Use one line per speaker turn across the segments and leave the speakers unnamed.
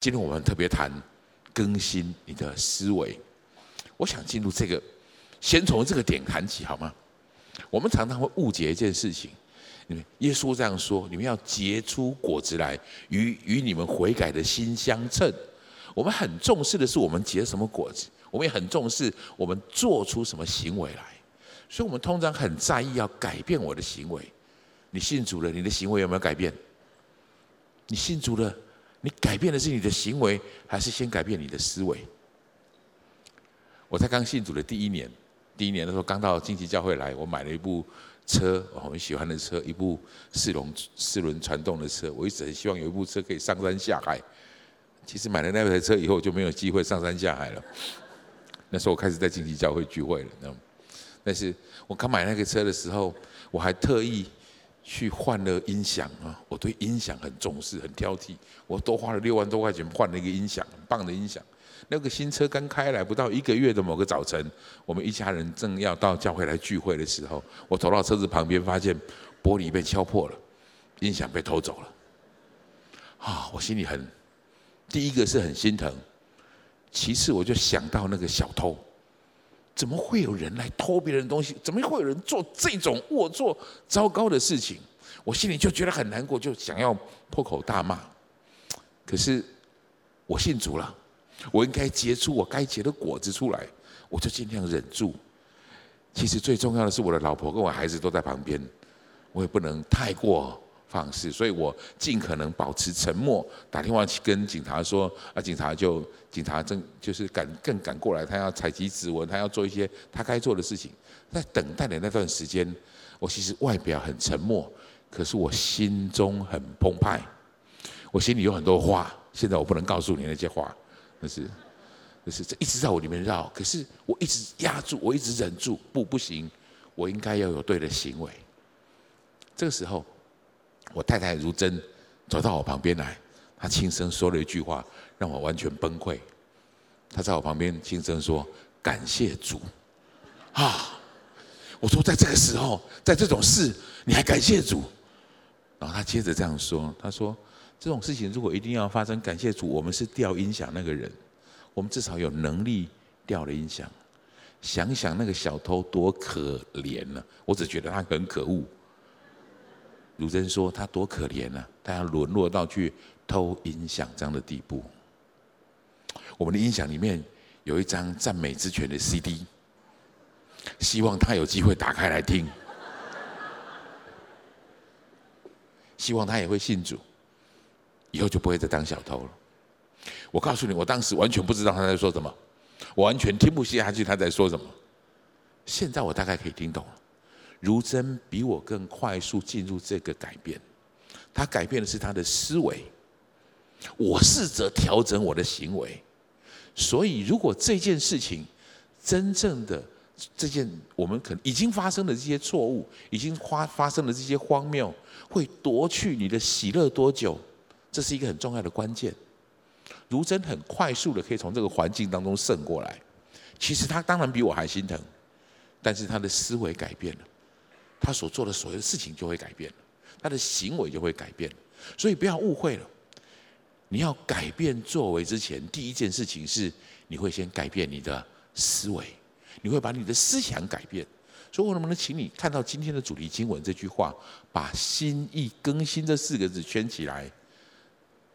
今天我们特别谈更新你的思维。我想进入这个，先从这个点谈起，好吗？我们常常会误解一件事情。耶稣这样说：“你们要结出果子来，与与你们悔改的心相称。”我们很重视的是我们结什么果子，我们也很重视我们做出什么行为来。所以，我们通常很在意要改变我的行为。你信主了，你的行为有没有改变？你信主了。你改变的是你的行为，还是先改变你的思维？我在刚信主的第一年，第一年的时候刚到荆棘教会来，我买了一部车，我很喜欢的车，一部四轮四轮传动的车。我一直很希望有一部车可以上山下海。其实买了那台车以后，就没有机会上山下海了。那时候我开始在荆棘教会聚会了，那但是我刚买那个车的时候，我还特意。去换了音响啊！我对音响很重视，很挑剔。我多花了六万多块钱换了一个音响，很棒的音响。那个新车刚开来不到一个月的某个早晨，我们一家人正要到教会来聚会的时候，我走到车子旁边，发现玻璃被敲破了，音响被偷走了。啊！我心里很，第一个是很心疼，其次我就想到那个小偷。怎么会有人来偷别人东西？怎么会有人做这种龌龊、糟糕的事情？我心里就觉得很难过，就想要破口大骂。可是我信主了，我应该结出我该结的果子出来，我就尽量忍住。其实最重要的是，我的老婆跟我孩子都在旁边，我也不能太过。方式，所以我尽可能保持沉默，打电话去跟警察说，啊，警察就警察正就是赶更赶过来，他要采集指纹，他要做一些他该做的事情。在等待的那段时间，我其实外表很沉默，可是我心中很澎湃，我心里有很多话，现在我不能告诉你那些话，但是，就是这一直在我里面绕，可是我一直压住，我一直忍住，不不行，我应该要有对的行为。这个时候。我太太如真走到我旁边来，她轻声说了一句话，让我完全崩溃。她在我旁边轻声说：“感谢主。”啊！我说在这个时候，在这种事，你还感谢主？然后她接着这样说：“她说这种事情如果一定要发生，感谢主，我们是调音响那个人，我们至少有能力调了音响。想想那个小偷多可怜呢、啊！我只觉得他很可恶。”如真说：“他多可怜啊！他要沦落到去偷音响这样的地步。我们的音响里面有一张赞美之泉的 CD，希望他有机会打开来听，希望他也会信主，以后就不会再当小偷了。我告诉你，我当时完全不知道他在说什么，我完全听不下去他在说什么。现在我大概可以听懂了。”如真比我更快速进入这个改变，他改变的是他的思维，我试着调整我的行为。所以，如果这件事情真正的这件我们可能已经发生的这些错误，已经发发生的这些荒谬，会夺去你的喜乐多久？这是一个很重要的关键。如真很快速的可以从这个环境当中胜过来。其实他当然比我还心疼，但是他的思维改变了。他所做的所有事情就会改变了，他的行为就会改变了，所以不要误会了。你要改变作为之前，第一件事情是你会先改变你的思维，你会把你的思想改变。所以我能不能请你看到今天的主题经文这句话，把心意更新这四个字圈起来？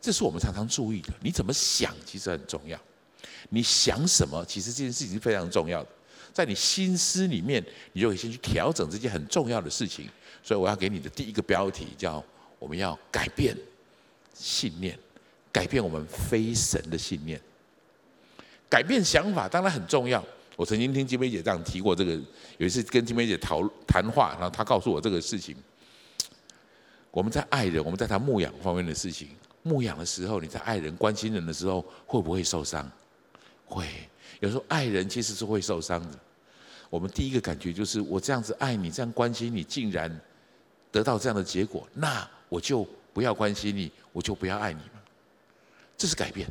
这是我们常常注意的。你怎么想其实很重要，你想什么其实这件事情是非常重要的。在你心思里面，你就可以先去调整这件很重要的事情。所以我要给你的第一个标题叫“我们要改变信念，改变我们非神的信念，改变想法当然很重要。”我曾经听金梅姐这样提过这个，有一次跟金梅姐讨谈话，然后她告诉我这个事情。我们在爱人，我们在谈牧养方面的事情。牧养的时候，你在爱人、关心人的时候，会不会受伤？会。有时候爱人其实是会受伤的。我们第一个感觉就是，我这样子爱你，这样关心你，竟然得到这样的结果，那我就不要关心你，我就不要爱你嘛。这是改变。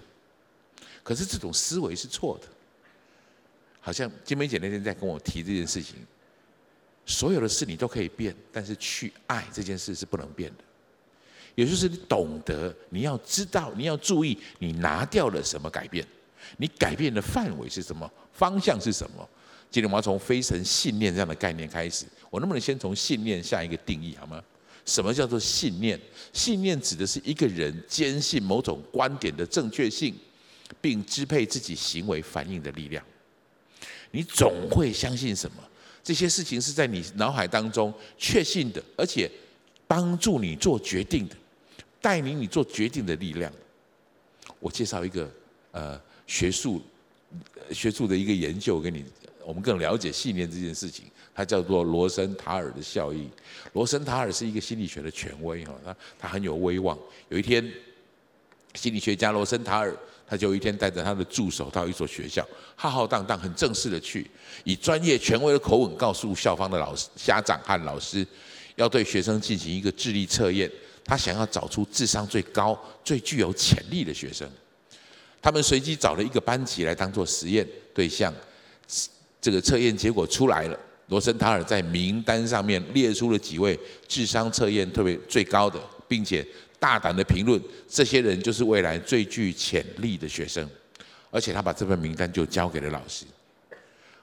可是这种思维是错的。好像金梅姐那天在跟我提这件事情，所有的事你都可以变，但是去爱这件事是不能变的。也就是你懂得，你要知道，你要注意，你拿掉了什么改变，你改变的范围是什么，方向是什么。今天我们要从非神信念这样的概念开始，我能不能先从信念下一个定义好吗？什么叫做信念？信念指的是一个人坚信某种观点的正确性，并支配自己行为反应的力量。你总会相信什么？这些事情是在你脑海当中确信的，而且帮助你做决定的，带领你做决定的力量。我介绍一个呃学术学术的一个研究给你，我们更了解信念这件事情。它叫做罗森塔尔的效应。罗森塔尔是一个心理学的权威哈，他他很有威望。有一天，心理学家罗森塔尔。他就一天带着他的助手到一所学校，浩浩荡荡、很正式的去，以专业权威的口吻告诉校方的老师、家长和老师，要对学生进行一个智力测验。他想要找出智商最高、最具有潜力的学生。他们随机找了一个班级来当做实验对象。这个测验结果出来了，罗森塔尔在名单上面列出了几位智商测验特别最高的，并且。大胆的评论，这些人就是未来最具潜力的学生，而且他把这份名单就交给了老师。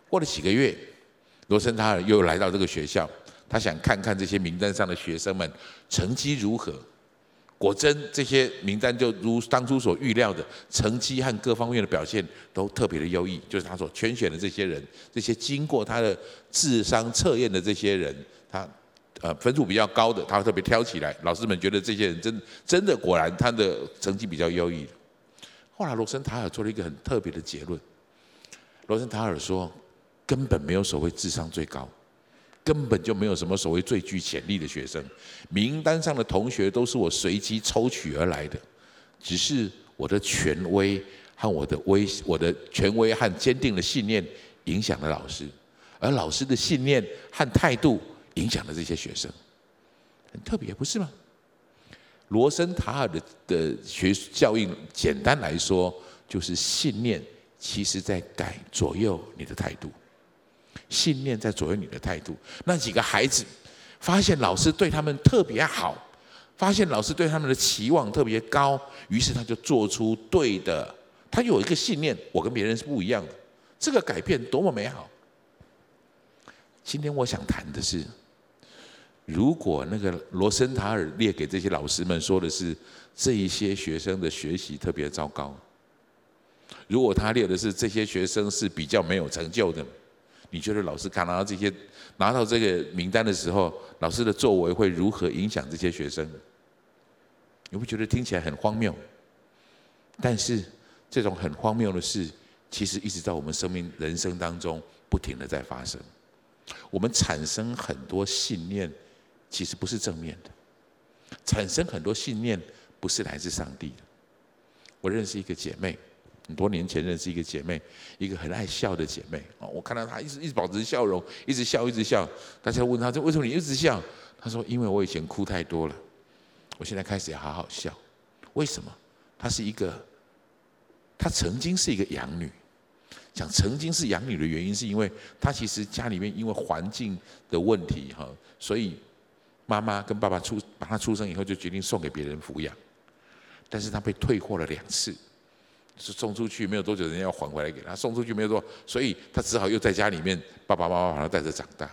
过了几个月，罗森塔尔又来到这个学校，他想看看这些名单上的学生们成绩如何。果真，这些名单就如当初所预料的，成绩和各方面的表现都特别的优异，就是他所圈选的这些人，这些经过他的智商测验的这些人，他。呃，分数比较高的，他特别挑起来。老师们觉得这些人真真的果然他的成绩比较优异。后来罗森塔尔做了一个很特别的结论。罗森塔尔说，根本没有所谓智商最高，根本就没有什么所谓最具潜力的学生。名单上的同学都是我随机抽取而来的，只是我的权威和我的威，我的权威和坚定的信念影响了老师，而老师的信念和态度。影响了这些学生，很特别，不是吗？罗森塔尔的的学效应，简单来说，就是信念，其实在改左右你的态度。信念在左右你的态度。那几个孩子发现老师对他们特别好，发现老师对他们的期望特别高，于是他就做出对的。他有一个信念，我跟别人是不一样的。这个改变多么美好！今天我想谈的是。如果那个罗森塔尔列给这些老师们说的是这一些学生的学习特别糟糕，如果他列的是这些学生是比较没有成就的，你觉得老师看到这些拿到这个名单的时候，老师的作为会如何影响这些学生？你会觉得听起来很荒谬？但是这种很荒谬的事，其实一直在我们生命人生当中不停的在发生。我们产生很多信念。其实不是正面的，产生很多信念不是来自上帝的。我认识一个姐妹，很多年前认识一个姐妹，一个很爱笑的姐妹啊。我看到她一直一直保持笑容，一直笑一直笑。大家问她说：“为什么你一直笑？”她说：“因为我以前哭太多了，我现在开始要好好笑。”为什么？她是一个，她曾经是一个养女。讲曾经是养女的原因，是因为她其实家里面因为环境的问题哈，所以。妈妈跟爸爸出把她出生以后就决定送给别人抚养，但是他被退货了两次，是送出去没有多久，人家要还回来给他，送出去没有多，所以他只好又在家里面，爸爸妈妈把他带着长大。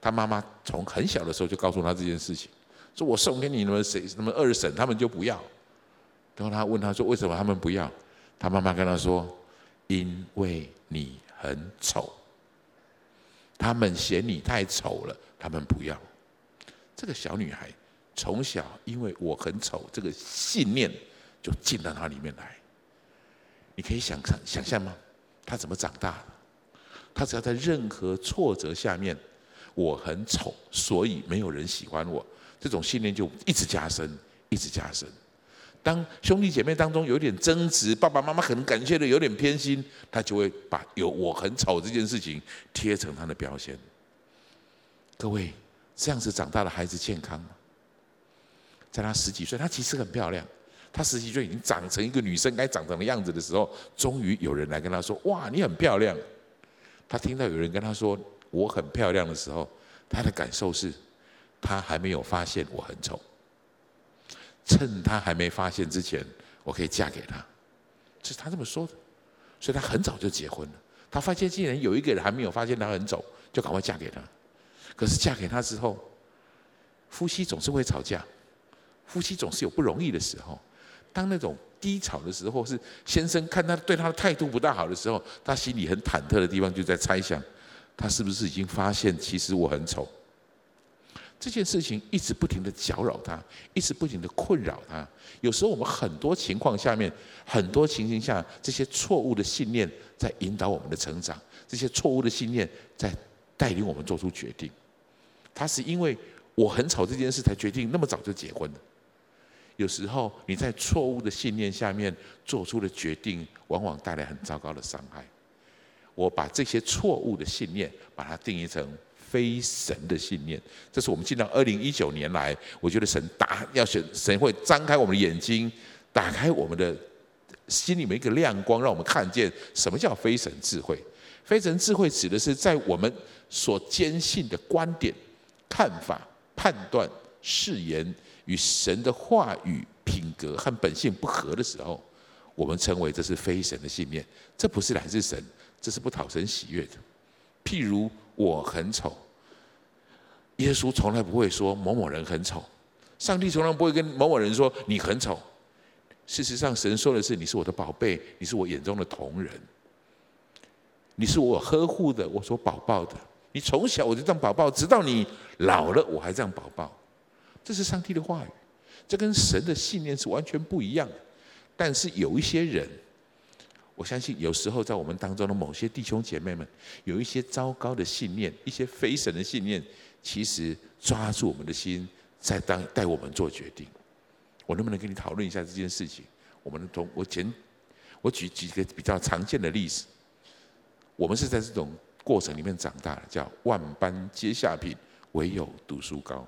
他妈妈从很小的时候就告诉他这件事情，说我送给你们谁什么二婶他们就不要，然后他问他说为什么他们不要？他妈妈跟他说，因为你很丑，他们嫌你太丑了，他们不要。这个小女孩从小因为我很丑，这个信念就进到她里面来。你可以想象想象吗？他怎么长大的？她只要在任何挫折下面，我很丑，所以没有人喜欢我，这种信念就一直加深，一直加深。当兄弟姐妹当中有点争执，爸爸妈妈可能感觉的有点偏心，他就会把有我很丑这件事情贴成他的标签。各位。这样子长大的孩子健康吗？在他十几岁，他其实很漂亮。他十几岁已经长成一个女生该长成的样子的时候，终于有人来跟他说：“哇，你很漂亮。”他听到有人跟他说“我很漂亮”的时候，他的感受是，他还没有发现我很丑。趁他还没发现之前，我可以嫁给他。这是他这么说的，所以他很早就结婚了。他发现竟然有一个人还没有发现他很丑，就赶快嫁给他。可是嫁给他之后，夫妻总是会吵架，夫妻总是有不容易的时候。当那种低潮的时候，是先生看他对他的态度不大好的时候，他心里很忐忑的地方就在猜想，他是不是已经发现其实我很丑？这件事情一直不停的搅扰他，一直不停的困扰他。有时候我们很多情况下面，很多情形下，这些错误的信念在引导我们的成长，这些错误的信念在带领我们做出决定。他是因为我很丑这件事才决定那么早就结婚的。有时候你在错误的信念下面做出的决定，往往带来很糟糕的伤害。我把这些错误的信念，把它定义成非神的信念。这是我们进到二零一九年来，我觉得神打要选神会张开我们的眼睛，打开我们的心里面一个亮光，让我们看见什么叫非神智慧。非神智慧指的是在我们所坚信的观点、看法、判断、誓言。与神的话语、品格和本性不合的时候，我们称为这是非神的信念。这不是来自神，这是不讨神喜悦的。譬如我很丑，耶稣从来不会说某某人很丑，上帝从来不会跟某某人说你很丑。事实上，神说的是你是我的宝贝，你是我眼中的瞳人，你是我呵护的，我所宝宝的。你从小我就这样宝宝，直到你老了，我还这样宝宝。这是上帝的话语，这跟神的信念是完全不一样的。但是有一些人，我相信有时候在我们当中的某些弟兄姐妹们，有一些糟糕的信念，一些非神的信念，其实抓住我们的心，在当带我们做决定。我能不能跟你讨论一下这件事情？我们从我前我举几个比较常见的例子，我们是在这种过程里面长大的，叫万般皆下品，唯有读书高。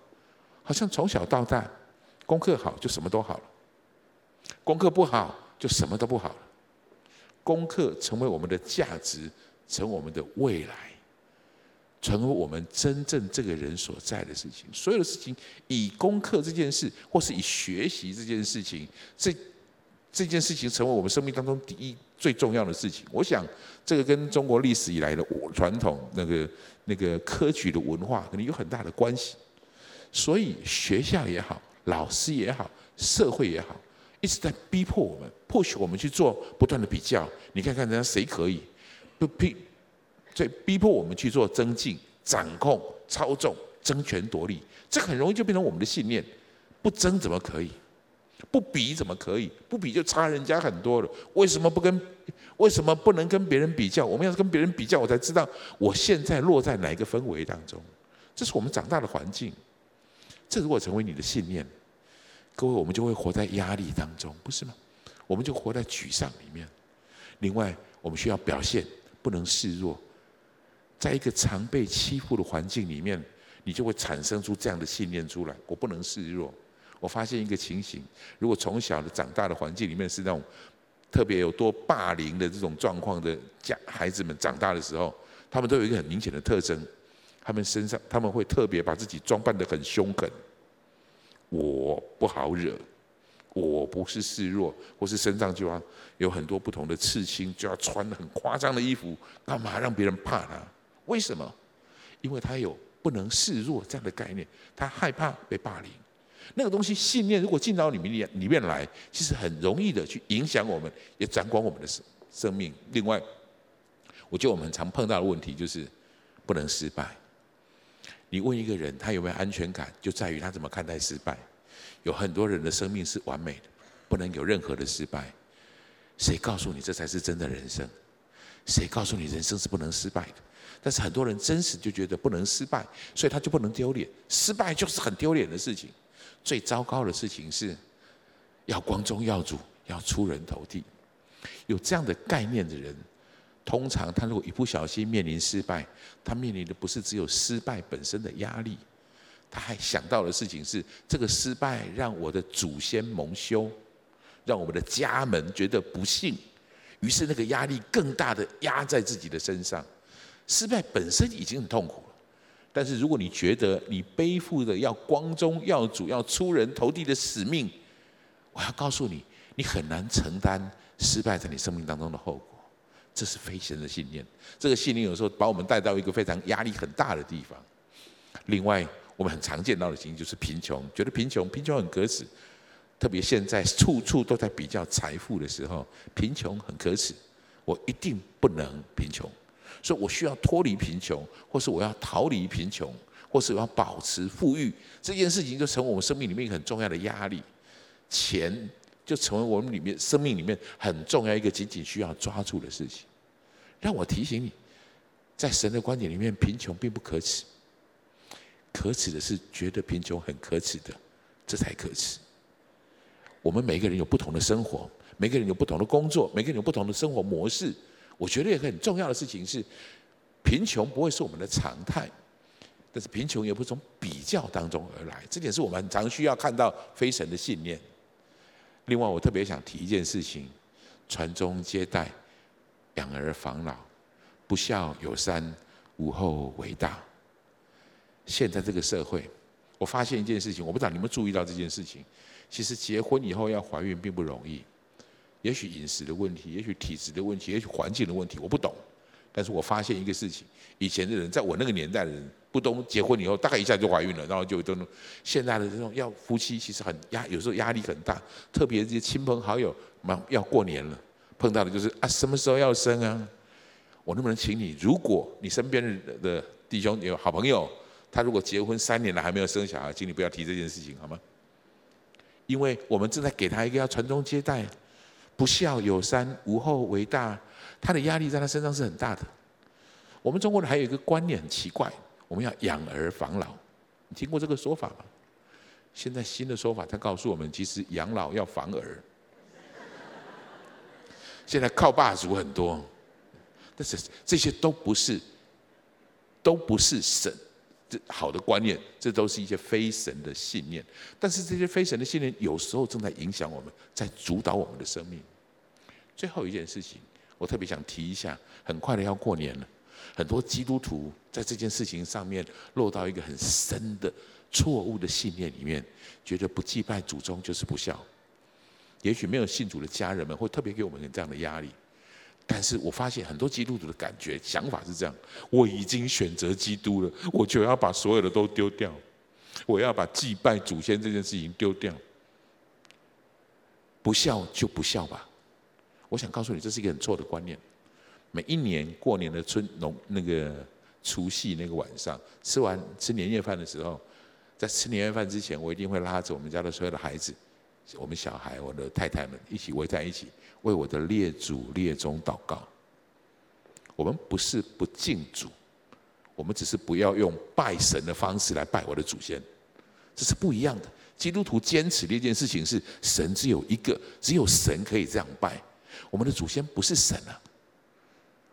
好像从小到大，功课好就什么都好了，功课不好就什么都不好了。功课成为我们的价值，成为我们的未来，成为我们真正这个人所在的事情。所有的事情以功课这件事，或是以学习这件事情，这这件事情成为我们生命当中第一最重要的事情。我想，这个跟中国历史以来的传统那个那个科举的文化，可能有很大的关系。所以学校也好，老师也好，社会也好，一直在逼迫我们，迫使我们去做不断的比较。你看看人家谁可以，不逼，在逼迫我们去做增进、掌控、操纵、争权夺利，这很容易就变成我们的信念。不争怎么可以？不比怎么可以？不比就差人家很多了。为什么不跟？为什么不能跟别人比较？我们要跟别人比较，我才知道我现在落在哪一个氛围当中。这是我们长大的环境。这如果成为你的信念，各位，我们就会活在压力当中，不是吗？我们就活在沮丧里面。另外，我们需要表现，不能示弱。在一个常被欺负的环境里面，你就会产生出这样的信念出来：我不能示弱。我发现一个情形，如果从小的长大的环境里面是那种特别有多霸凌的这种状况的家孩子们长大的时候，他们都有一个很明显的特征。他们身上，他们会特别把自己装扮得很凶狠。我不好惹，我不是示弱，或是身上就要有很多不同的刺青，就要穿很夸张的衣服，干嘛让别人怕他？为什么？因为他有不能示弱这样的概念，他害怕被霸凌。那个东西信念如果进到里面里面来，其实很容易的去影响我们，也掌管我们的生生命。另外，我觉得我们很常碰到的问题就是不能失败。你问一个人，他有没有安全感，就在于他怎么看待失败。有很多人的生命是完美的，不能有任何的失败。谁告诉你这才是真的人生？谁告诉你人生是不能失败的？但是很多人真实就觉得不能失败，所以他就不能丢脸。失败就是很丢脸的事情。最糟糕的事情是要光宗耀祖，要出人头地。有这样的概念的人。通常，他如果一不小心面临失败，他面临的不是只有失败本身的压力，他还想到的事情是：这个失败让我的祖先蒙羞，让我们的家门觉得不幸，于是那个压力更大的压在自己的身上。失败本身已经很痛苦了，但是如果你觉得你背负着要光宗耀祖、要出人头地的使命，我要告诉你，你很难承担失败在你生命当中的后果。这是非神的信念。这个信念有时候把我们带到一个非常压力很大的地方。另外，我们很常见到的情形就是贫穷，觉得贫穷，贫穷很可耻。特别现在处处都在比较财富的时候，贫穷很可耻。我一定不能贫穷，所以我需要脱离贫穷，或是我要逃离贫穷，或是我要保持富裕。这件事情就成为我们生命里面一个很重要的压力。钱就成为我们里面生命里面很重要一个紧紧需要抓住的事情。让我提醒你，在神的观点里面，贫穷并不可耻。可耻的是觉得贫穷很可耻的，这才可耻。我们每个人有不同的生活，每个人有不同的工作，每个人有不同的生活模式。我觉得一个很重要的事情是，贫穷不会是我们的常态，但是贫穷也不从比较当中而来。这点是我们很常需要看到非神的信念。另外，我特别想提一件事情：传宗接代、养儿防老、不孝有三、无后为大。现在这个社会，我发现一件事情，我不知道你们注意到这件事情。其实结婚以后要怀孕并不容易，也许饮食的问题，也许体质的问题，也许环境的问题，我不懂。但是我发现一个事情，以前的人，在我那个年代的人，不都结婚以后，大概一下就怀孕了，然后就都能。现在的这种要夫妻其实很压，有时候压力很大，特别这些亲朋好友，忙要过年了，碰到的就是啊，什么时候要生啊？我能不能请你，如果你身边的弟兄有好朋友，他如果结婚三年了还没有生小孩，请你不要提这件事情，好吗？因为我们正在给他一个要传宗接代，不孝有三，无后为大，他的压力在他身上是很大的。我们中国人还有一个观念很奇怪，我们要养儿防老，你听过这个说法吗？现在新的说法，他告诉我们，其实养老要防儿。现在靠爸族很多，但是这些都不是，都不是神。这好的观念，这都是一些非神的信念。但是这些非神的信念，有时候正在影响我们，在主导我们的生命。最后一件事情，我特别想提一下，很快的要过年了，很多基督徒在这件事情上面落到一个很深的错误的信念里面，觉得不祭拜祖宗就是不孝。也许没有信主的家人们会特别给我们这样的压力。但是我发现很多基督徒的感觉、想法是这样：我已经选择基督了，我就要把所有的都丢掉，我要把祭拜祖先这件事情丢掉。不孝就不孝吧。我想告诉你，这是一个很错的观念。每一年过年的春农那个除夕那个晚上，吃完吃年夜饭的时候，在吃年夜饭之前，我一定会拉着我们家的所有的孩子，我们小孩、我的太太们一起围在一起。为我的列祖列宗祷告。我们不是不敬主，我们只是不要用拜神的方式来拜我的祖先，这是不一样的。基督徒坚持的一件事情是，神只有一个，只有神可以这样拜。我们的祖先不是神啊，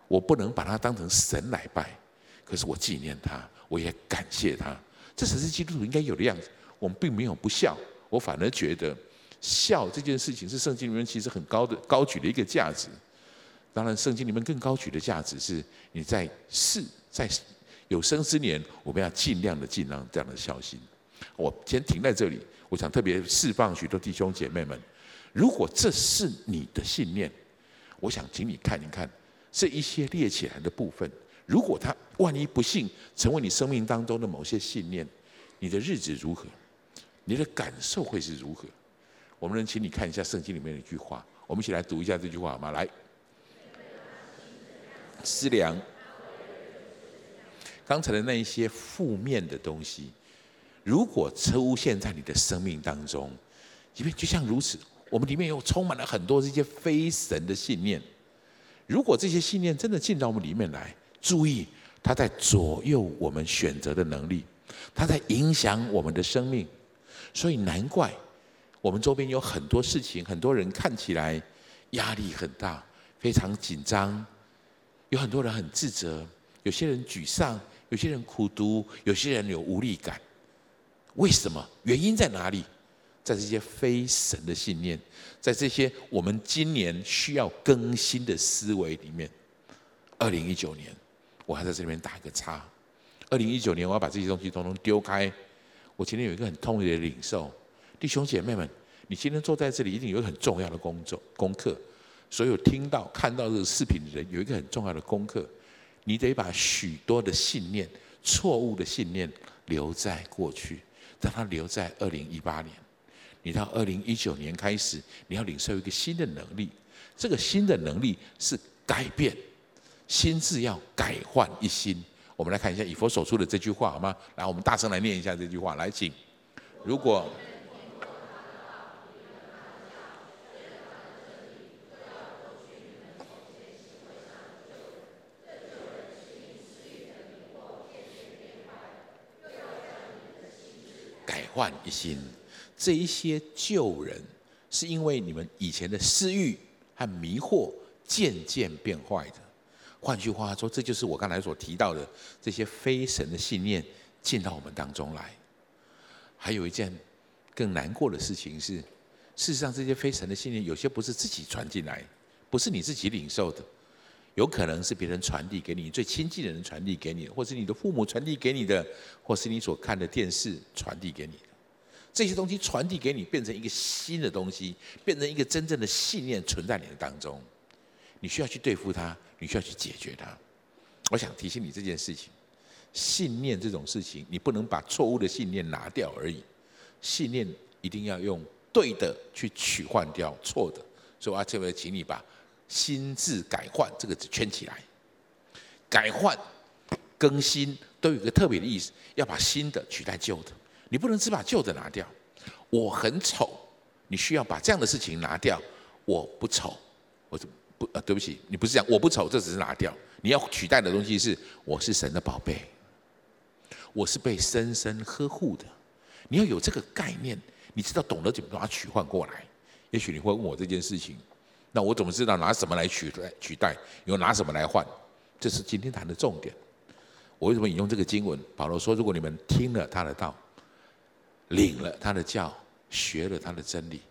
我不能把他当成神来拜。可是我纪念他，我也感谢他，这才是基督徒应该有的样子。我们并没有不孝，我反而觉得。孝这件事情是圣经里面其实很高的高举的一个价值。当然，圣经里面更高举的价值是你在世在有生之年，我们要尽量的尽量这样的孝心。我先停在这里，我想特别释放许多弟兄姐妹们，如果这是你的信念，我想请你看一看这一些列起来的部分，如果他万一不幸成为你生命当中的某些信念，你的日子如何？你的感受会是如何？我们能请你看一下圣经里面的一句话，我们一起来读一下这句话好吗？来，思量刚才的那一些负面的东西，如果出现在你的生命当中，因为就像如此，我们里面又充满了很多这些非神的信念。如果这些信念真的进到我们里面来，注意，它在左右我们选择的能力，它在影响我们的生命，所以难怪。我们周边有很多事情，很多人看起来压力很大，非常紧张。有很多人很自责，有些人沮丧，有些人苦读，有些人有无力感。为什么？原因在哪里？在这些非神的信念，在这些我们今年需要更新的思维里面。二零一九年，我还在这里面打一个叉。二零一九年，我要把这些东西统统丢开。我今天有一个很痛的领受。弟兄姐妹们，你今天坐在这里，一定有很重要的工作功课。所有听到、看到这个视频的人，有一个很重要的功课，你得把许多的信念、错误的信念留在过去，让它留在二零一八年。你到二零一九年开始，你要领受一个新的能力。这个新的能力是改变，心智要改换一新。我们来看一下以佛所说的这句话好吗？来，我们大声来念一下这句话。来，请。如果改换一新，这一些旧人是因为你们以前的私欲和迷惑渐渐变坏的。换句话说，这就是我刚才所提到的这些非神的信念进到我们当中来。还有一件更难过的事情是，事实上这些非神的信念有些不是自己传进来，不是你自己领受的。有可能是别人传递给你，最亲近的人传递给你，或是你的父母传递给你的，或是你所看的电视传递给你。这些东西传递给你，变成一个新的东西，变成一个真正的信念存在你的当中。你需要去对付它，你需要去解决它。我想提醒你这件事情：信念这种事情，你不能把错误的信念拿掉而已，信念一定要用对的去取换掉错的。所以我要特别请你把。心智改换这个字圈起来，改换、更新都有一个特别的意思，要把新的取代旧的，你不能只把旧的拿掉。我很丑，你需要把这样的事情拿掉。我不丑，我怎不呃，对不起，你不是这样，我不丑，这只是拿掉。你要取代的东西是，我是神的宝贝，我是被深深呵护的。你要有这个概念，你知道懂得怎么把它取换过来。也许你会问我这件事情。那我怎么知道拿什么来取代取代？又拿什么来换？这是今天谈的重点。我为什么引用这个经文？保罗说：“如果你们听了他的道，领了他的教，学了他的真理，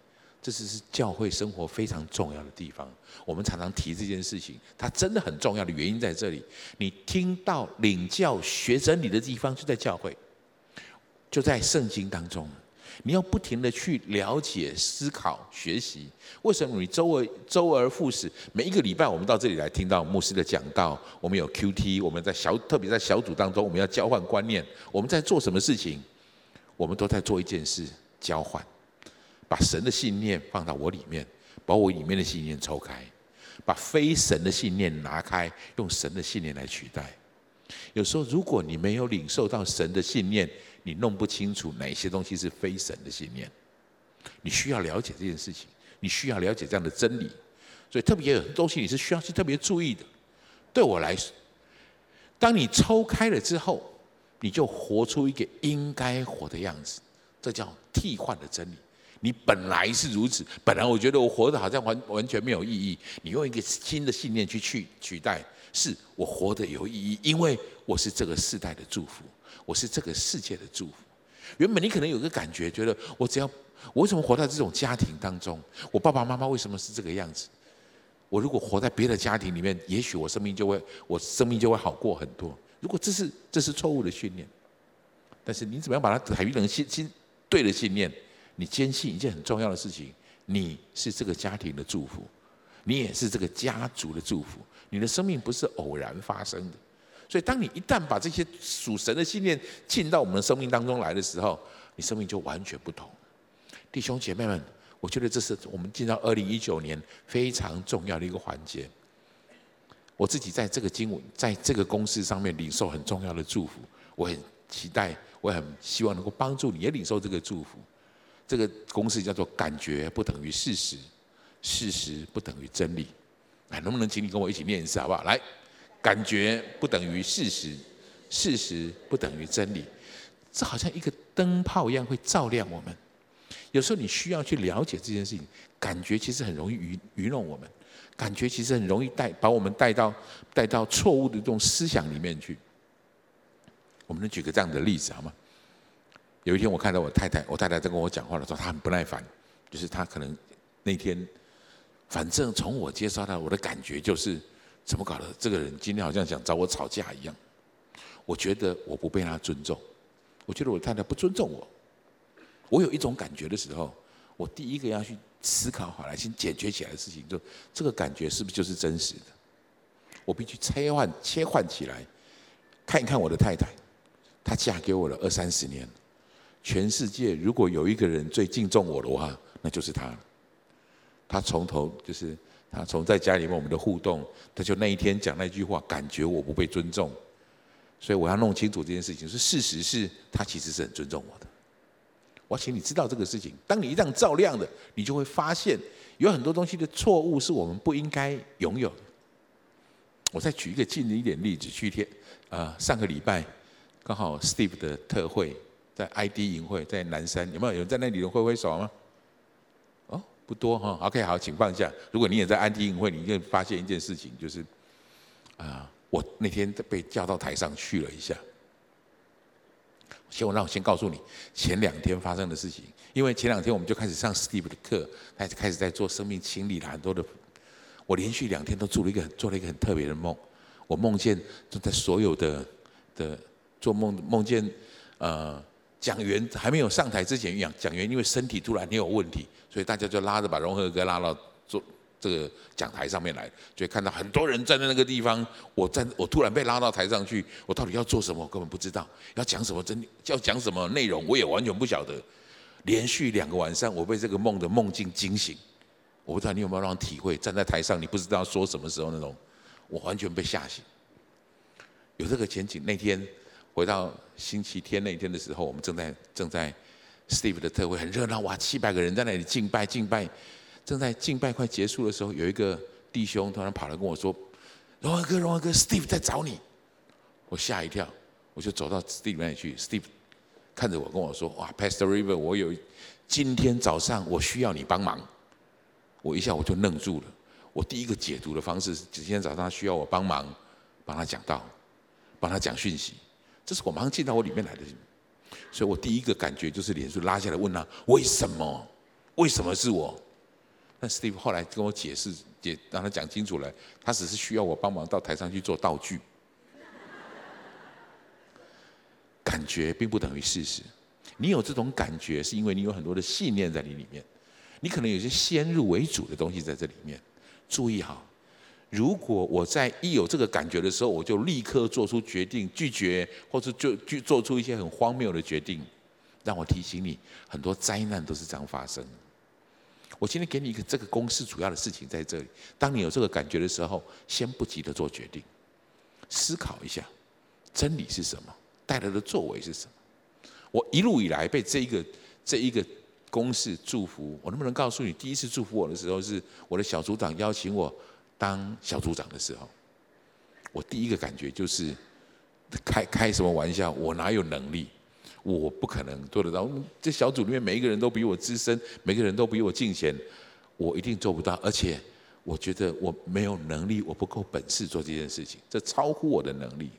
这是是教会生活非常重要的地方。我们常常提这件事情，它真的很重要的原因在这里。你听到领教学真理的地方就在教会，就在圣经当中。”你要不停地去了解、思考、学习。为什么你周而周而复始？每一个礼拜，我们到这里来听到牧师的讲道。我们有 QT，我们在小，特别在小组当中，我们要交换观念。我们在做什么事情？我们都在做一件事：交换，把神的信念放到我里面，把我里面的信念抽开，把非神的信念拿开，用神的信念来取代。有时候，如果你没有领受到神的信念，你弄不清楚哪些东西是非神的信念，你需要了解这件事情，你需要了解这样的真理，所以特别有些东西你是需要去特别注意的。对我来说，当你抽开了之后，你就活出一个应该活的样子，这叫替换的真理。你本来是如此，本来我觉得我活得好像完完全没有意义，你用一个新的信念去去取代，是我活得有意义，因为我是这个世代的祝福。我是这个世界的祝福。原本你可能有个感觉，觉得我只要我为什么活在这种家庭当中？我爸爸妈妈为什么是这个样子？我如果活在别的家庭里面，也许我生命就会我生命就会好过很多。如果这是这是错误的训练，但是你怎么样把它改变成新新对的信念？你坚信一件很重要的事情：你是这个家庭的祝福，你也是这个家族的祝福。你的生命不是偶然发生的。所以，当你一旦把这些属神的信念进到我们的生命当中来的时候，你生命就完全不同。弟兄姐妹们，我觉得这是我们进到二零一九年非常重要的一个环节。我自己在这个经文，在这个公式上面领受很重要的祝福，我很期待，我很希望能够帮助你也领受这个祝福。这个公式叫做“感觉不等于事实，事实不等于真理”。哎，能不能请你跟我一起念一次，好不好？来。感觉不等于事实，事实不等于真理。这好像一个灯泡一样，会照亮我们。有时候你需要去了解这件事情，感觉其实很容易愚愚弄我们，感觉其实很容易带把我们带到带到错误的这种思想里面去。我们能举个这样的例子好吗？有一天我看到我太太，我太太在跟我讲话的时候，她很不耐烦，就是她可能那天，反正从我介绍她，我的感觉就是。怎么搞的？这个人今天好像想找我吵架一样。我觉得我不被他尊重，我觉得我太太不尊重我。我有一种感觉的时候，我第一个要去思考好来，先解决起来的事情，就这个感觉是不是就是真实的？我必须切换切换起来，看一看我的太太，她嫁给我了二三十年，全世界如果有一个人最敬重我的话，那就是她。她从头就是她从在家里面我们的互动，她就那一天讲那句话，感觉我不被尊重，所以我要弄清楚这件事情。是事实是她其实是很尊重我的。我请你知道这个事情。当你一旦照亮了，你就会发现有很多东西的错误是我们不应该拥有的。我再举一个近一点例子，去天啊，上个礼拜刚好 Steve 的特会在 ID 营会，在南山，有没有有人在那里挥挥手吗？哦，不多哈。OK，好，请放下。如果你也在 ID 营会，你就发现一件事情，就是啊，我那天被叫到台上去了一下。先我让我先告诉你前两天发生的事情，因为前两天我们就开始上 Steve 的课，开始开始在做生命清理了很多的。我连续两天都做了一个做了一个很特别的梦，我梦见就在所有的的做梦梦见呃讲员还没有上台之前，讲讲员因为身体突然很有问题，所以大家就拉着把融合哥拉到。这个讲台上面来，就会看到很多人站在那个地方。我站，我突然被拉到台上去，我到底要做什么？我根本不知道要讲什么真，要讲什么内容，我也完全不晓得。连续两个晚上，我被这个梦的梦境惊醒。我不知道你有没有那种体会？站在台上，你不知道说什么时候那种，我完全被吓醒。有这个前景。那天回到星期天那天的时候，我们正在正在 Steve 的特会，很热闹哇，七百个人在那里敬拜敬拜。正在敬拜快结束的时候，有一个弟兄突然跑来跟我说：“荣华哥，荣华哥，Steve 在找你。”我吓一跳，我就走到 Steve 那里去。Steve 看着我跟我说：“哇，Pastor River，我有今天早上我需要你帮忙。”我一下我就愣住了。我第一个解读的方式是：今天早上需要我帮忙，帮他讲道，帮他讲讯息。这是我马上进到我里面来的，所以我第一个感觉就是脸就拉下来问他：“为什么？为什么是我？”但 Steve 后来跟我解释，解让他讲清楚了，他只是需要我帮忙到台上去做道具。感觉并不等于事实。你有这种感觉，是因为你有很多的信念在你里面。你可能有些先入为主的东西在这里面。注意好，如果我在一有这个感觉的时候，我就立刻做出决定，拒绝，或者就去做出一些很荒谬的决定，让我提醒你，很多灾难都是这样发生。我今天给你一个这个公式，主要的事情在这里。当你有这个感觉的时候，先不急着做决定，思考一下，真理是什么，带来的作为是什么。我一路以来被这一个这一个公式祝福。我能不能告诉你，第一次祝福我的时候，是我的小组长邀请我当小组长的时候，我第一个感觉就是开开什么玩笑，我哪有能力？我不可能做得到。这小组里面每一个人都比我资深，每个人都比我敬贤，我一定做不到。而且我觉得我没有能力，我不够本事做这件事情，这超乎我的能力。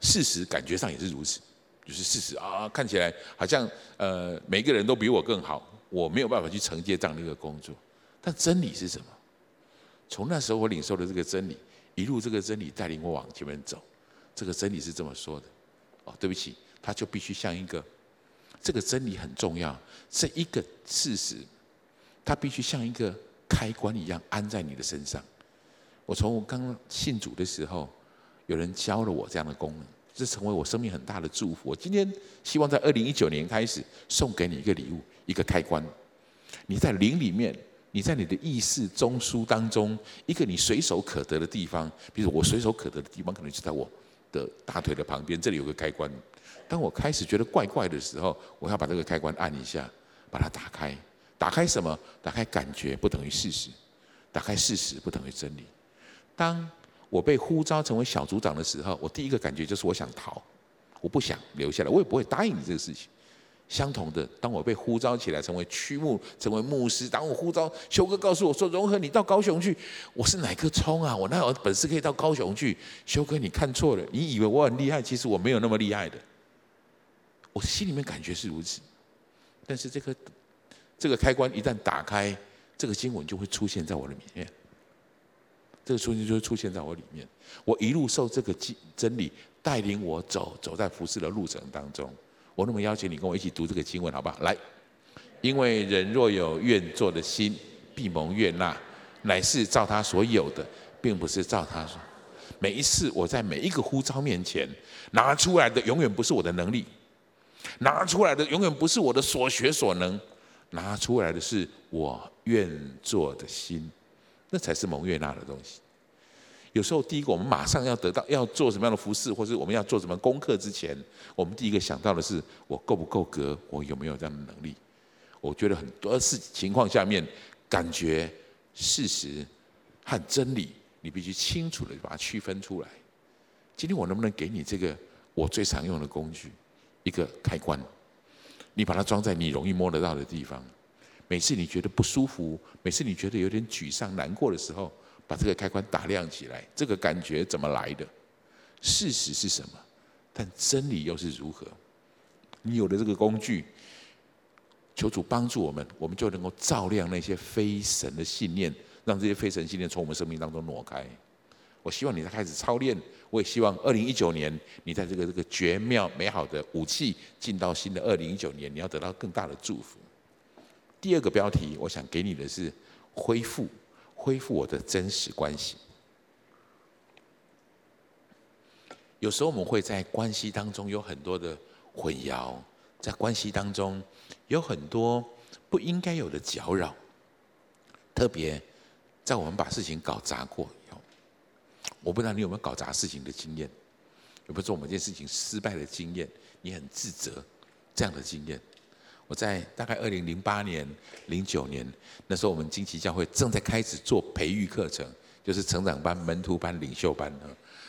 事实感觉上也是如此，就是事实啊，看起来好像呃每个人都比我更好，我没有办法去承接这样的一个工作。但真理是什么？从那时候我领受了这个真理，一路这个真理带领我往前面走。这个真理是这么说的。哦，对不起，他就必须像一个，这个真理很重要，这一个事实，它必须像一个开关一样安在你的身上。我从我刚信主的时候，有人教了我这样的功能，这成为我生命很大的祝福。我今天希望在二零一九年开始送给你一个礼物，一个开关。你在灵里面，你在你的意识中枢当中，一个你随手可得的地方，比如我随手可得的地方，可能就在我。的大腿的旁边，这里有个开关。当我开始觉得怪怪的时候，我要把这个开关按一下，把它打开。打开什么？打开感觉不等于事实，打开事实不等于真理。当我被呼召成为小组长的时候，我第一个感觉就是我想逃，我不想留下来，我也不会答应你这个事情。相同的，当我被呼召起来成为区牧，成为牧师，当我呼召修哥告诉我说：“荣和，你到高雄去。”我是哪颗葱啊？我哪有本事可以到高雄去？修哥，你看错了，你以为我很厉害，其实我没有那么厉害的。我心里面感觉是如此，但是这个这个开关一旦打开，这个经文就会出现在我的里面。这个出现就会出现在我里面。我一路受这个真真理带领我走，走在服侍的路程当中。我那么邀请你跟我一起读这个经文，好不好？来，因为人若有愿做的心，必蒙悦纳，乃是照他所有的，并不是照他说。每一次我在每一个呼召面前拿出来的，永远不是我的能力，拿出来的永远不是我的所学所能，拿出来的是我愿做的心，那才是蒙悦纳的东西。有时候，第一个我们马上要得到要做什么样的服饰，或是我们要做什么功课之前，我们第一个想到的是我够不够格，我有没有这样的能力？我觉得很多事情况下面，感觉事实和真理，你必须清楚的把它区分出来。今天我能不能给你这个我最常用的工具，一个开关，你把它装在你容易摸得到的地方。每次你觉得不舒服，每次你觉得有点沮丧、难过的时候。把这个开关打亮起来，这个感觉怎么来的？事实是什么？但真理又是如何？你有了这个工具，求主帮助我们，我们就能够照亮那些非神的信念，让这些非神信念从我们生命当中挪开。我希望你在开始操练，我也希望二零一九年你在这个这个绝妙美好的武器进到新的二零一九年，你要得到更大的祝福。第二个标题，我想给你的是恢复。恢复我的真实关系。有时候我们会在关系当中有很多的混淆，在关系当中有很多不应该有的搅扰。特别在我们把事情搞砸过以后，我不知道你有没有搞砸事情的经验，有没有做某件事情失败的经验，你很自责这样的经验。我在大概二零零八年、零九年那时候，我们惊奇教会正在开始做培育课程，就是成长班、门徒班、领袖班。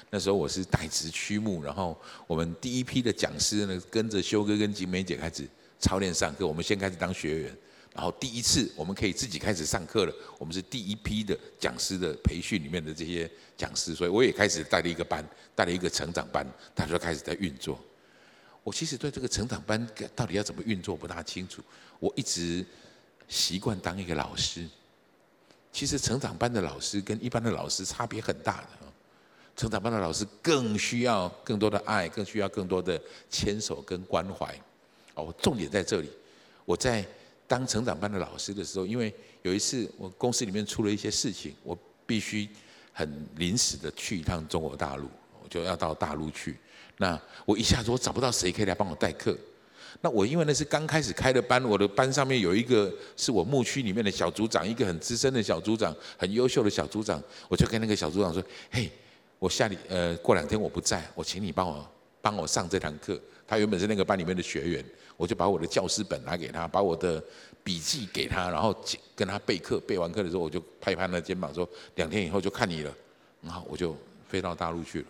那时候我是代职区牧，然后我们第一批的讲师呢，跟着修哥跟景美姐开始操练上课。我们先开始当学员，然后第一次我们可以自己开始上课了。我们是第一批的讲师的培训里面的这些讲师，所以我也开始带了一个班，带了一个成长班，他就开始在运作。我其实对这个成长班到底要怎么运作不大清楚。我一直习惯当一个老师。其实成长班的老师跟一般的老师差别很大的。成长班的老师更需要更多的爱，更需要更多的牵手跟关怀。哦，重点在这里。我在当成长班的老师的时候，因为有一次我公司里面出了一些事情，我必须很临时的去一趟中国大陆，我就要到大陆去。那我一下子我找不到谁可以来帮我代课，那我因为那是刚开始开的班，我的班上面有一个是我牧区里面的小组长，一个很资深的小组长，很优秀的小组长，我就跟那个小组长说：“嘿，我下礼呃过两天我不在，我请你帮我帮我上这堂课。”他原本是那个班里面的学员，我就把我的教师本拿给他，把我的笔记给他，然后跟他备课。备完课的时候，我就拍拍他的肩膀说：“两天以后就看你了。”然后我就飞到大陆去了。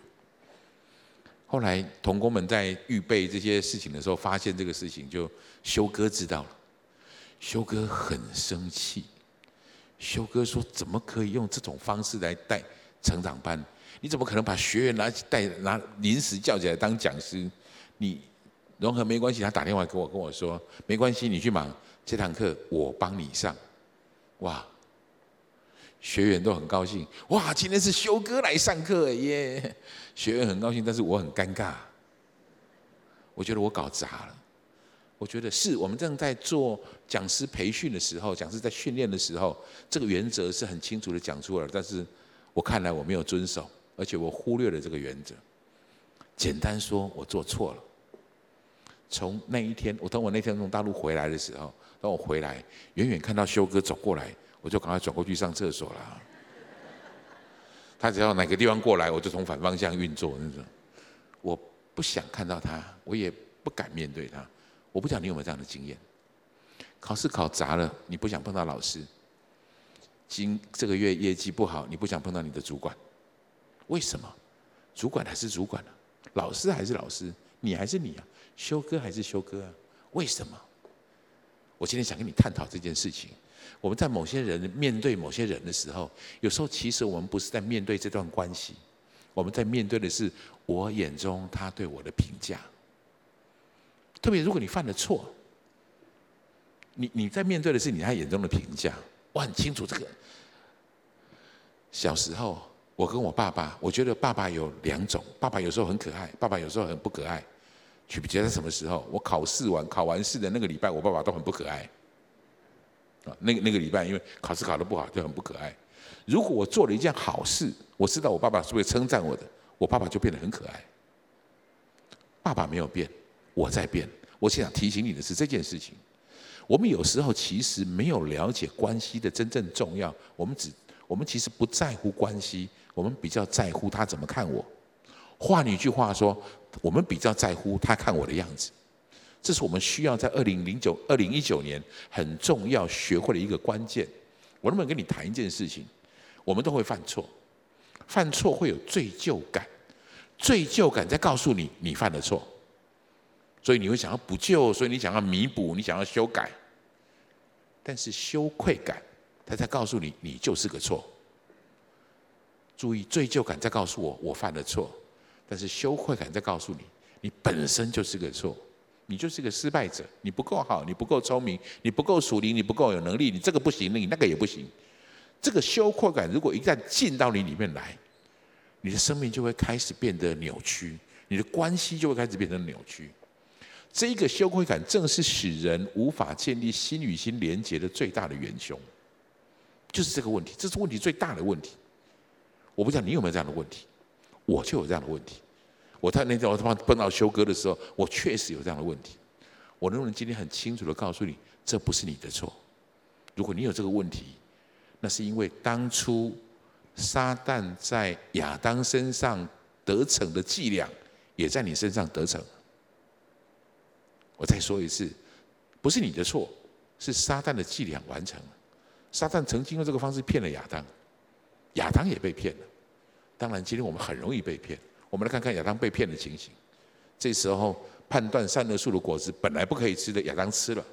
后来同工们在预备这些事情的时候，发现这个事情，就修哥知道了。修哥很生气，修哥说：“怎么可以用这种方式来带成长班？你怎么可能把学员拿带拿临时叫起来当讲师？你融合没关系。”他打电话给我跟我说：“没关系，你去忙，这堂课我帮你上。”哇！学员都很高兴，哇！今天是修哥来上课耶，学员很高兴，但是我很尴尬。我觉得我搞砸了。我觉得是我们正在做讲师培训的时候，讲师在训练的时候，这个原则是很清楚的讲出来了，但是我看来我没有遵守，而且我忽略了这个原则。简单说，我做错了。从那一天，我等我那天从大陆回来的时候，当我回来，远远看到修哥走过来。我就赶快转过去上厕所了。他只要哪个地方过来，我就从反方向运作那种。我不想看到他，我也不敢面对他。我不知道你有没有这样的经验？考试考砸了，你不想碰到老师。今这个月业绩不好，你不想碰到你的主管。为什么？主管还是主管啊，老师还是老师，你还是你啊，修哥还是修哥啊？为什么？我今天想跟你探讨这件事情。我们在某些人面对某些人的时候，有时候其实我们不是在面对这段关系，我们在面对的是我眼中他对我的评价。特别如果你犯了错，你你在面对的是你他眼中的评价。我很清楚这个。小时候，我跟我爸爸，我觉得爸爸有两种，爸爸有时候很可爱，爸爸有时候很不可爱。举别在什么时候？我考试完考完试的那个礼拜，我爸爸都很不可爱。啊，那个那个礼拜因为考试考得不好就很不可爱。如果我做了一件好事，我知道我爸爸是会称赞我的，我爸爸就变得很可爱。爸爸没有变，我在变。我想提醒你的是这件事情。我们有时候其实没有了解关系的真正重要，我们只我们其实不在乎关系，我们比较在乎他怎么看我。换一句话说，我们比较在乎他看我的样子。这是我们需要在二零零九、二零一九年很重要学会的一个关键。我能不能跟你谈一件事情？我们都会犯错，犯错会有罪疚感，罪疚感在告诉你你犯了错。所以你会想要补救，所以你想要弥补，你想要修改。但是羞愧感，他在告诉你，你就是个错。注意，罪疚感在告诉我，我犯了错。但是羞愧感在告诉你，你本身就是个错，你就是个失败者，你不够好，你不够聪明，你不够属灵，你不够有能力，你这个不行，你那个也不行。这个羞愧感如果一旦进到你里面来，你的生命就会开始变得扭曲，你的关系就会开始变得扭曲。这一个羞愧感，正是使人无法建立心与心连结的最大的元凶，就是这个问题，这是问题最大的问题。我不知道你有没有这样的问题，我就有这样的问题。我在那天我他妈碰到修哥的时候，我确实有这样的问题。我能不能今天很清楚的告诉你，这不是你的错？如果你有这个问题，那是因为当初撒旦在亚当身上得逞的伎俩，也在你身上得逞。我再说一次，不是你的错，是撒旦的伎俩完成了。撒旦曾经用这个方式骗了亚当，亚当也被骗了。当然，今天我们很容易被骗。我们来看看亚当被骗的情形。这时候，判断善恶树的果子本来不可以吃的，亚当吃了。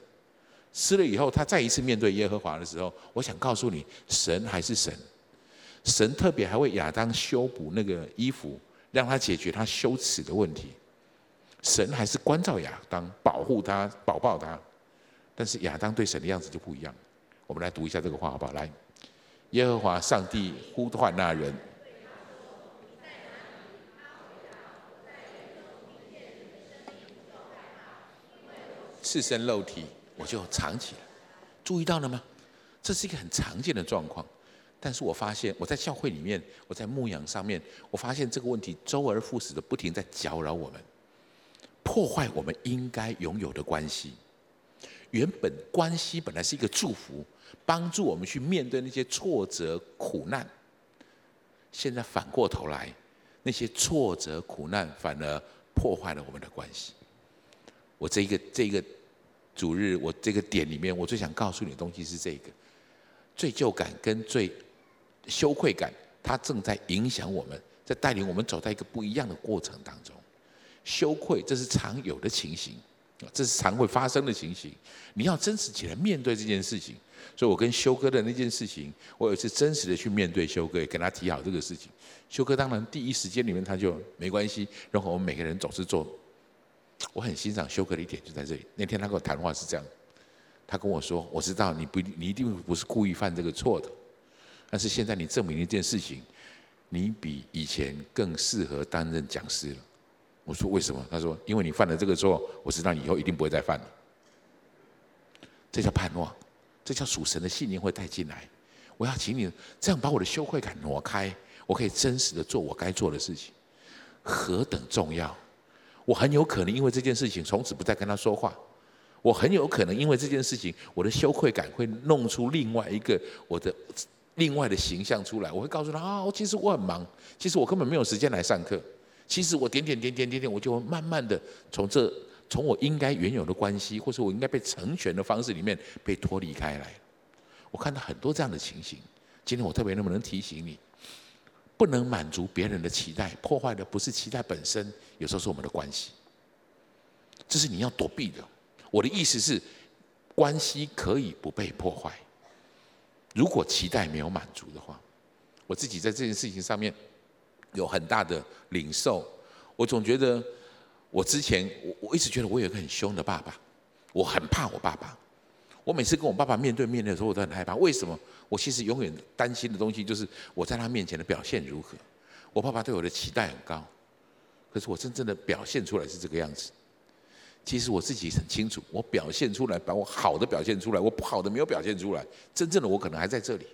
吃了以后，他再一次面对耶和华的时候，我想告诉你，神还是神。神特别还为亚当修补那个衣服，让他解决他羞耻的问题。神还是关照亚当，保护他，保抱他，但是亚当对神的样子就不一样。我们来读一下这个话好不好？来，耶和华上帝呼唤那人，赤身肉体，我就藏起来。注意到了吗？这是一个很常见的状况。但是我发现我在教会里面，我在牧养上面，我发现这个问题周而复始的不停在搅扰我们。破坏我们应该拥有的关系。原本关系本来是一个祝福，帮助我们去面对那些挫折苦难。现在反过头来，那些挫折苦难反而破坏了我们的关系。我这一个这一个主日，我这个点里面，我最想告诉你的东西是这个：罪疚感跟罪羞愧感，它正在影响我们，在带领我们走在一个不一样的过程当中。羞愧，这是常有的情形，这是常会发生的情形。你要真实起来面对这件事情。所以我跟修哥的那件事情，我有一次真实的去面对修哥，也跟他提好这个事情。修哥当然第一时间里面他就没关系，然后我们每个人总是做。我很欣赏修哥的一点就在这里。那天他跟我谈话是这样，他跟我说：“我知道你不，你一定不是故意犯这个错的，但是现在你证明一件事情，你比以前更适合担任讲师了。”我说为什么？他说：“因为你犯了这个错，我知道你以后一定不会再犯了。”这叫盼望，这叫属神的信念会带进来。我要请你这样把我的羞愧感挪开，我可以真实的做我该做的事情，何等重要！我很有可能因为这件事情从此不再跟他说话。我很有可能因为这件事情，我的羞愧感会弄出另外一个我的另外的形象出来。我会告诉他啊，其实我很忙，其实我根本没有时间来上课。其实我点点点点点点，我就会慢慢的从这从我应该原有的关系，或者我应该被成全的方式里面被脱离开来。我看到很多这样的情形。今天我特别能不能提醒你，不能满足别人的期待，破坏的不是期待本身，有时候是我们的关系。这是你要躲避的。我的意思是，关系可以不被破坏。如果期待没有满足的话，我自己在这件事情上面。有很大的领受，我总觉得我之前我我一直觉得我有一个很凶的爸爸，我很怕我爸爸。我每次跟我爸爸面对面的时候，我都很害怕。为什么？我其实永远担心的东西就是我在他面前的表现如何。我爸爸对我的期待很高，可是我真正的表现出来是这个样子。其实我自己很清楚，我表现出来，把我好的表现出来，我不好的没有表现出来。真正的我可能还在这里。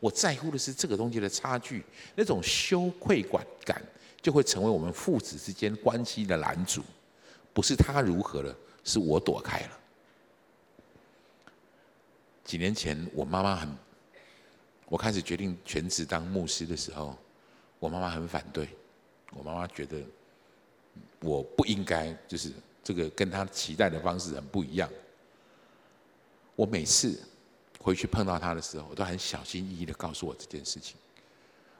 我在乎的是这个东西的差距，那种羞愧感感就会成为我们父子之间关系的拦阻。不是他如何了，是我躲开了。几年前，我妈妈很，我开始决定全职当牧师的时候，我妈妈很反对。我妈妈觉得我不应该，就是这个跟她期待的方式很不一样。我每次回去碰到她的时候，我都很小心翼翼的告诉我这件事情。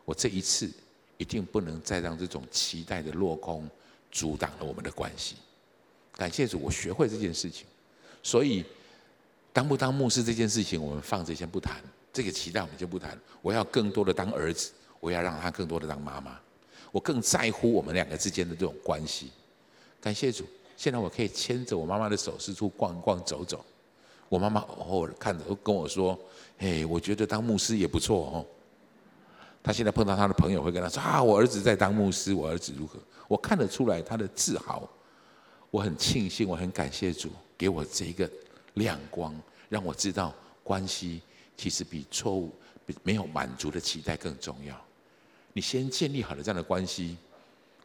我这一次一定不能再让这种期待的落空阻挡了我们的关系。感谢主，我学会这件事情。所以，当不当牧师这件事情，我们放着先不谈。这个期待我们就不谈。我要更多的当儿子，我要让他更多的当妈妈。我更在乎我们两个之间的这种关系。感谢主，现在我可以牵着我妈妈的手四处逛逛走走。我妈妈偶尔看着跟我说：“哎，我觉得当牧师也不错哦。”她现在碰到她的朋友会跟她说：“啊，我儿子在当牧师，我儿子如何？”我看得出来他的自豪。我很庆幸，我很感谢主给我这一个亮光，让我知道关系其实比错误、比没有满足的期待更重要。你先建立好了这样的关系，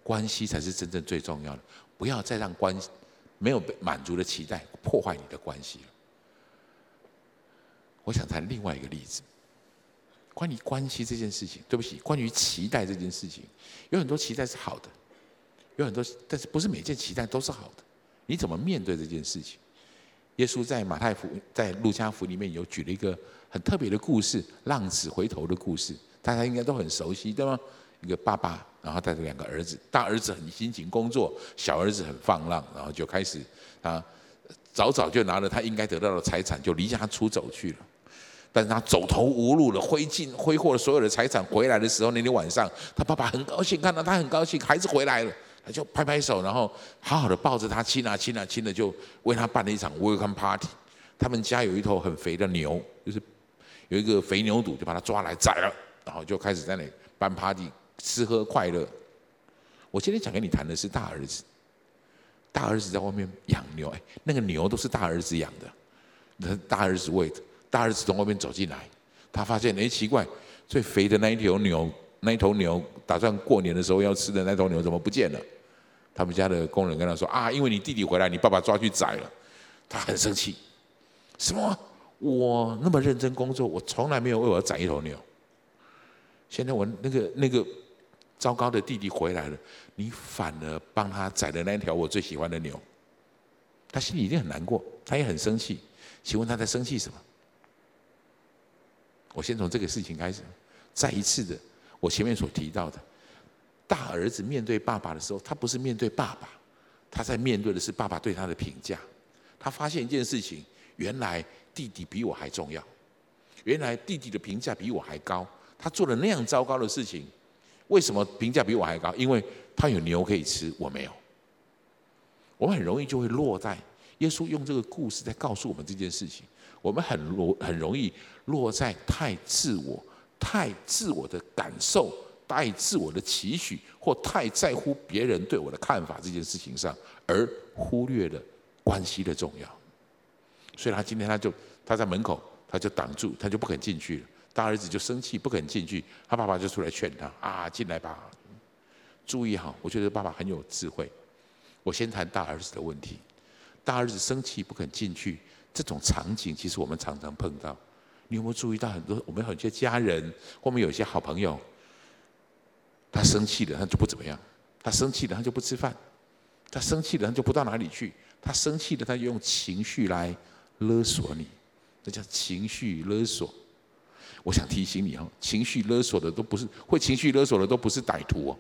关系才是真正最重要的。不要再让关系没有被满足的期待破坏你的关系了。我想谈另外一个例子，关于关系这件事情。对不起，关于期待这件事情，有很多期待是好的。有很多，但是不是每件期待都是好的？你怎么面对这件事情？耶稣在马太福、在路加福里面有举了一个很特别的故事——浪子回头的故事，大家应该都很熟悉，对吗？一个爸爸，然后带着两个儿子，大儿子很辛勤工作，小儿子很放浪，然后就开始他早早就拿了他应该得到的财产，就离家出走去了。但是他走投无路了，挥尽挥霍了所有的财产，回来的时候，那天晚上，他爸爸很高兴，看到他很高兴，孩子回来了。就拍拍手，然后好好的抱着他亲啊亲啊亲的，就为他办了一场 welcome party。他们家有一头很肥的牛，就是有一个肥牛肚，就把他抓来宰了，然后就开始在那里办 party，吃喝快乐。我今天想跟你谈的是大儿子，大儿子在外面养牛，哎，那个牛都是大儿子养的，那大儿子喂的。大儿子从外面走进来，他发现哎奇怪，最肥的那一头牛，那一头牛打算过年的时候要吃的那头牛怎么不见了？他们家的工人跟他说：“啊，因为你弟弟回来，你爸爸抓去宰了。”他很生气。什么？我那么认真工作，我从来没有为我宰一头牛。现在我那个那个糟糕的弟弟回来了，你反而帮他宰了那条我最喜欢的牛。他心里一定很难过，他也很生气。请问他在生气什么？我先从这个事情开始，再一次的，我前面所提到的。大儿子面对爸爸的时候，他不是面对爸爸，他在面对的是爸爸对他的评价。他发现一件事情，原来弟弟比我还重要，原来弟弟的评价比我还高。他做了那样糟糕的事情，为什么评价比我还高？因为他有牛可以吃，我没有。我们很容易就会落在耶稣用这个故事在告诉我们这件事情。我们很容很容易落在太自我、太自我的感受。太自我的期许，或太在乎别人对我的看法这件事情上，而忽略了关系的重要。所以他今天他就他在门口，他就挡住，他就不肯进去了。大儿子就生气，不肯进去。他爸爸就出来劝他啊，进来吧。注意好，我觉得爸爸很有智慧。我先谈大儿子的问题。大儿子生气不肯进去，这种场景其实我们常常碰到。你有没有注意到很多我们很多家人，或我们有一些好朋友？他生气了，他就不怎么样；他生气了，他就不吃饭；他生气了，他就不到哪里去；他生气了，他就用情绪来勒索你，这叫情绪勒索。我想提醒你哦，情绪勒索的都不是会情绪勒索的都不是歹徒哦，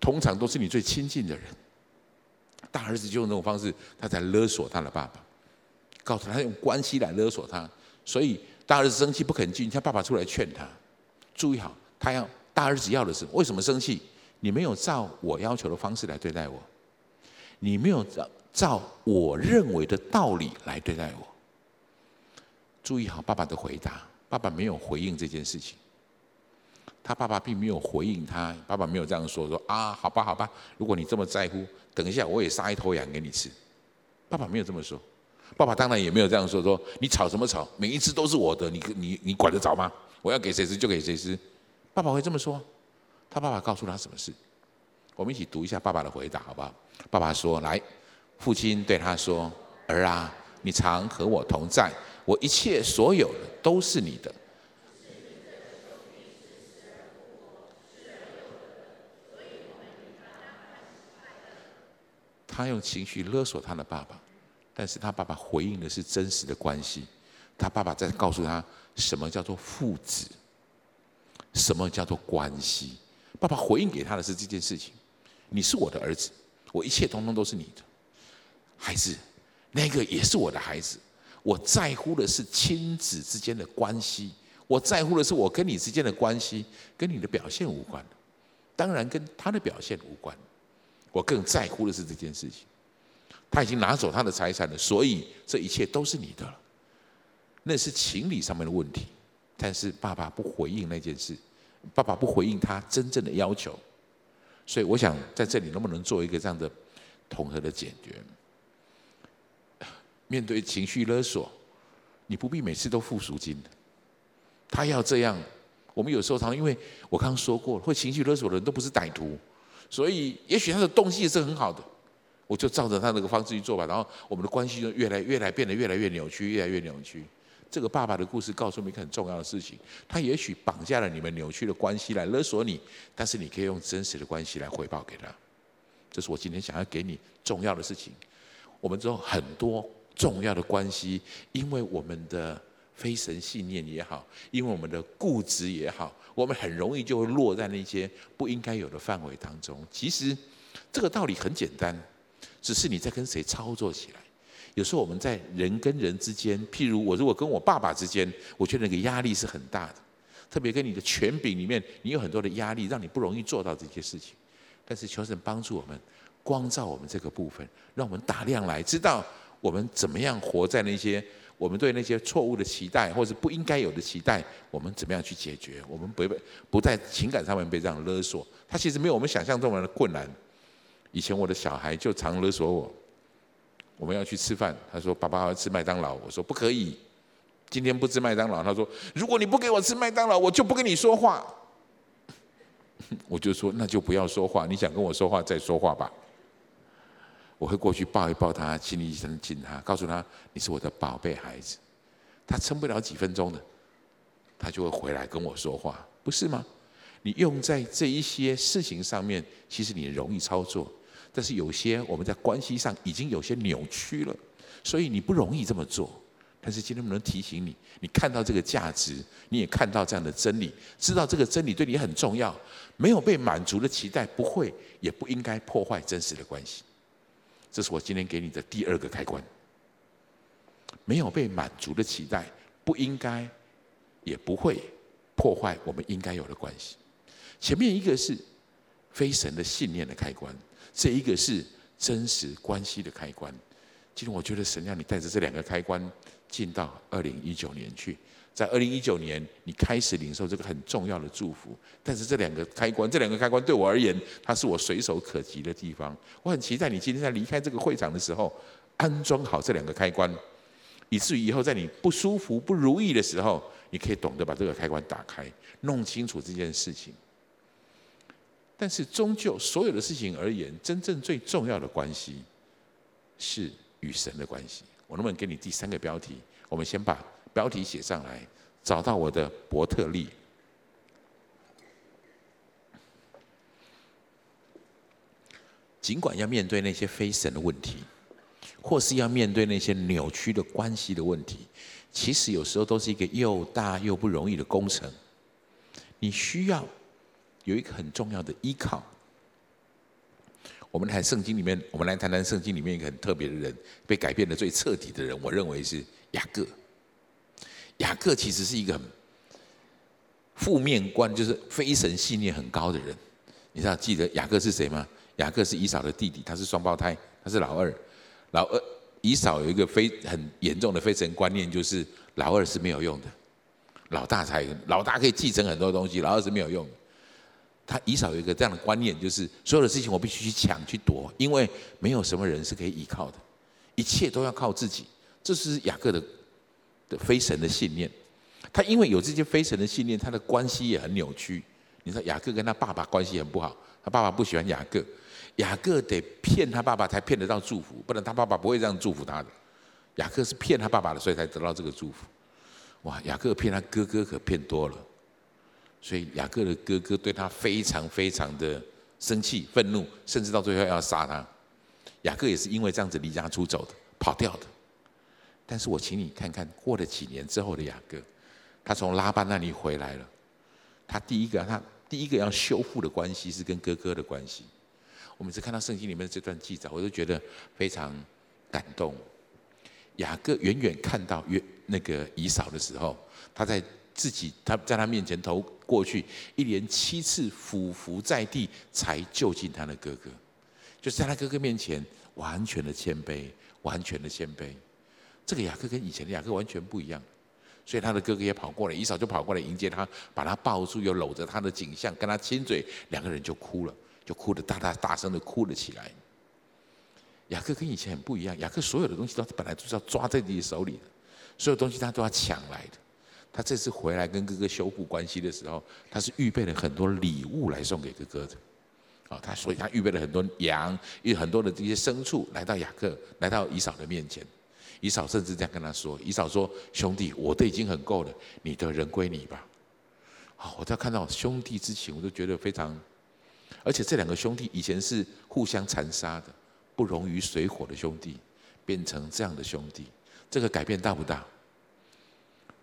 通常都是你最亲近的人。大儿子就用这种方式，他在勒索他的爸爸，告诉他用关系来勒索他。所以大儿子生气不肯进，他爸爸出来劝他，注意好，他要。大儿子要的是为什么生气？你没有照我要求的方式来对待我，你没有照照我认为的道理来对待我。注意好爸爸的回答，爸爸没有回应这件事情。他爸爸并没有回应他，爸爸没有这样说说啊，好吧好吧，如果你这么在乎，等一下我也杀一头羊给你吃。爸爸没有这么说，爸爸当然也没有这样说，说你吵什么吵，每一只都是我的，你你你管得着吗？我要给谁吃就给谁吃。爸爸会这么说，他爸爸告诉他什么事？我们一起读一下爸爸的回答，好不好？爸爸说：“来，父亲对他说，儿啊，你常和我同在，我一切所有都是你的。”他用情绪勒索他的爸爸，但是他爸爸回应的是真实的关系。他爸爸在告诉他什么叫做父子，什么叫做关系。爸爸回应给他的是这件事情：你是我的儿子，我一切通通都是你的。孩子，那个也是我的孩子。我在乎的是亲子之间的关系，我在乎的是我跟你之间的关系，跟你的表现无关，当然跟他的表现无关。我更在乎的是这件事情，他已经拿走他的财产了，所以这一切都是你的了。那是情理上面的问题，但是爸爸不回应那件事，爸爸不回应他真正的要求，所以我想在这里能不能做一个这样的统合的解决？面对情绪勒索，你不必每次都付赎金的，他要这样，我们有时候常因为我刚刚说过，会情绪勒索的人都不是歹徒。所以，也许他的动机也是很好的，我就照着他那个方式去做吧。然后，我们的关系就越来越来变得越来越扭曲，越来越扭曲。这个爸爸的故事告诉我们一个很重要的事情：他也许绑架了你们扭曲的关系来勒索你，但是你可以用真实的关系来回报给他。这是我今天想要给你重要的事情。我们知道很多重要的关系，因为我们的。非神信念也好，因为我们的固执也好，我们很容易就会落在那些不应该有的范围当中。其实这个道理很简单，只是你在跟谁操作起来。有时候我们在人跟人之间，譬如我如果跟我爸爸之间，我觉得那个压力是很大的，特别跟你的权柄里面，你有很多的压力，让你不容易做到这些事情。但是求神帮助我们，光照我们这个部分，让我们打量来，知道我们怎么样活在那些。我们对那些错误的期待，或是不应该有的期待，我们怎么样去解决？我们不被不在情感上面被这样勒索，他其实没有我们想象中的困难。以前我的小孩就常勒索我，我们要去吃饭，他说：“爸爸要吃麦当劳。”我说：“不可以，今天不吃麦当劳。”他说：“如果你不给我吃麦当劳，我就不跟你说话。” 我就说：“那就不要说话，你想跟我说话再说话吧。”我会过去抱一抱他，亲一声亲他，告诉他你是我的宝贝孩子。他撑不了几分钟的，他就会回来跟我说话，不是吗？你用在这一些事情上面，其实你容易操作，但是有些我们在关系上已经有些扭曲了，所以你不容易这么做。但是今天我们能提醒你，你看到这个价值，你也看到这样的真理，知道这个真理对你很重要。没有被满足的期待，不会也不应该破坏真实的关系。这是我今天给你的第二个开关。没有被满足的期待，不应该，也不会破坏我们应该有的关系。前面一个是非神的信念的开关，这一个是真实关系的开关。今天我觉得神让你带着这两个开关进到二零一九年去。在二零一九年，你开始领受这个很重要的祝福。但是这两个开关，这两个开关对我而言，它是我随手可及的地方。我很期待你今天在离开这个会场的时候，安装好这两个开关，以至于以后在你不舒服、不如意的时候，你可以懂得把这个开关打开，弄清楚这件事情。但是终究所有的事情而言，真正最重要的关系是与神的关系。我能不能给你第三个标题？我们先把。标题写上来，找到我的伯特利。尽管要面对那些非神的问题，或是要面对那些扭曲的关系的问题，其实有时候都是一个又大又不容易的工程。你需要有一个很重要的依靠。我们谈圣经里面，我们来谈谈圣经里面一个很特别的人，被改变的最彻底的人，我认为是雅各。雅各其实是一个很负面观，就是非神信念很高的人。你知道记得雅各是谁吗？雅各是以扫的弟弟，他是双胞胎，他是老二。老二以扫有一个非很严重的非神观念，就是老二是没有用的，老大才老大可以继承很多东西，老二是没有用。他以少有一个这样的观念，就是所有的事情我必须去抢去夺，因为没有什么人是可以依靠的。一切都要靠自己。这是雅各的的非神的信念。他因为有这些非神的信念，他的关系也很扭曲。你说雅各跟他爸爸关系很不好，他爸爸不喜欢雅各，雅各得骗他爸爸才骗得到祝福，不然他爸爸不会这样祝福他的。雅各是骗他爸爸的，所以才得到这个祝福。哇，雅各骗他哥哥可骗多了，所以雅各的哥哥对他非常非常的生气、愤怒，甚至到最后要杀他。雅各也是因为这样子离家出走的，跑掉的。但是我请你看看，过了几年之后的雅各，他从拉班那里回来了。他第一个，他第一个要修复的关系是跟哥哥的关系。我每次看到圣经里面的这段记载，我都觉得非常感动。雅各远远看到约那个以扫的时候，他在自己他在他面前头过去，一连七次俯伏在地，才就近他的哥哥，就是在他哥哥面前完全的谦卑，完全的谦卑。这个雅各跟以前的雅各完全不一样，所以他的哥哥也跑过来，一扫就跑过来迎接他，把他抱住，又搂着他的颈项，跟他亲嘴，两个人就哭了，就哭得大大大声的哭了起来。雅各跟以前很不一样，雅各所有的东西都本来就是要抓在自己手里的，所有东西他都要抢来的。他这次回来跟哥哥修复关系的时候，他是预备了很多礼物来送给哥哥的。啊，他所以他预备了很多羊，有很多的这些牲畜来到雅各，来到以扫的面前。以扫甚至这样跟他说：“以扫说，兄弟，我的已经很够了，你的人归你吧。”好，我在看到兄弟之情，我都觉得非常。而且这两个兄弟以前是互相残杀的，不容于水火的兄弟，变成这样的兄弟，这个改变大不大？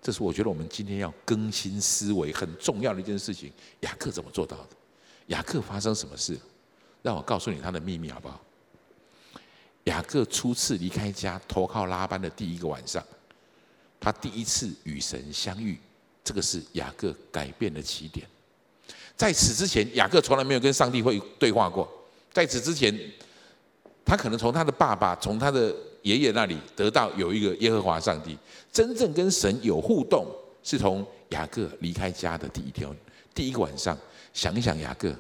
这是我觉得我们今天要更新思维很重要的一件事情。雅各怎么做到的？雅各发生什么事？让我告诉你他的秘密好不好？雅各初次离开家投靠拉班的第一个晚上，他第一次与神相遇，这个是雅各改变的起点。在此之前，雅各从来没有跟上帝会对话过。在此之前，他可能从他的爸爸、从他的爷爷那里得到有一个耶和华上帝。真正跟神有互动，是从雅各离开家的第一天、第一个晚上。想一想，雅各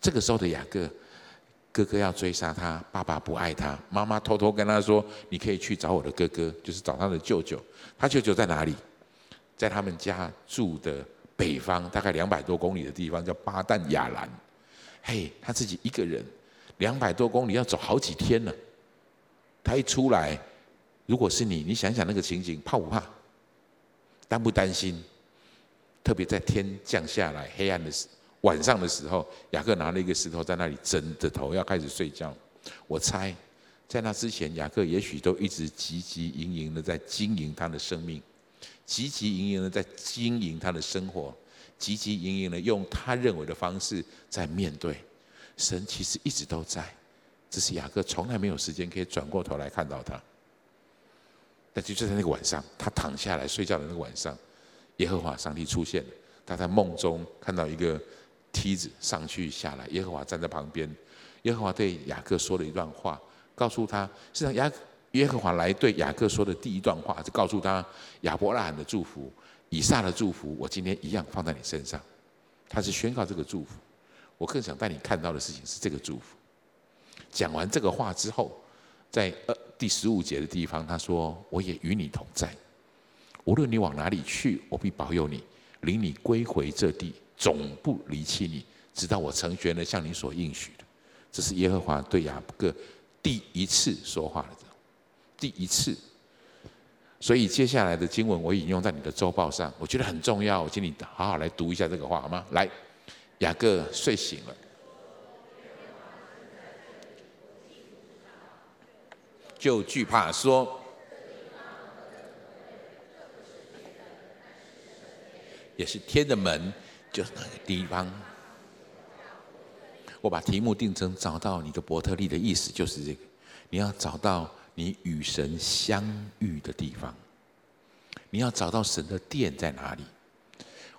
这个时候的雅各，哥哥要追杀他，爸爸不爱他，妈妈偷偷跟他说：“你可以去找我的哥哥，就是找他的舅舅。他舅舅在哪里？在他们家住的北方，大概两百多公里的地方，叫巴旦亚兰。嘿，他自己一个人，两百多公里要走好几天呢。他一出来，如果是你，你想想那个情景，怕不怕？担不担心？特别在天降下来黑暗的时。晚上的时候，雅各拿了一个石头在那里枕着头要开始睡觉。我猜，在那之前，雅各也许都一直汲汲营营的在经营他的生命，汲汲营营的在经营他的生活，汲汲营营的用他认为的方式在面对神。其实一直都在，只是雅各从来没有时间可以转过头来看到他。但就在那个晚上，他躺下来睡觉的那个晚上，耶和华上帝出现了，他在梦中看到一个。梯子上去下来，耶和华站在旁边。耶和华对雅各说了一段话，告诉他，是让雅耶和华来对雅各说的第一段话，就告诉他亚伯拉罕的祝福、以撒的祝福，我今天一样放在你身上。他是宣告这个祝福。我更想带你看到的事情是这个祝福。讲完这个话之后，在呃第十五节的地方，他说：“我也与你同在，无论你往哪里去，我必保佑你，领你归回这地。”总不离弃你，直到我成全了向你所应许的。这是耶和华对雅各第一次说话了，第一次。所以接下来的经文我引用在你的周报上，我觉得很重要，我请你好好来读一下这个话好吗？来，雅各睡醒了，就惧怕说，也是天的门。就是那个地方，我把题目定成“找到你的伯特利”的意思，就是这个：你要找到你与神相遇的地方，你要找到神的殿在哪里。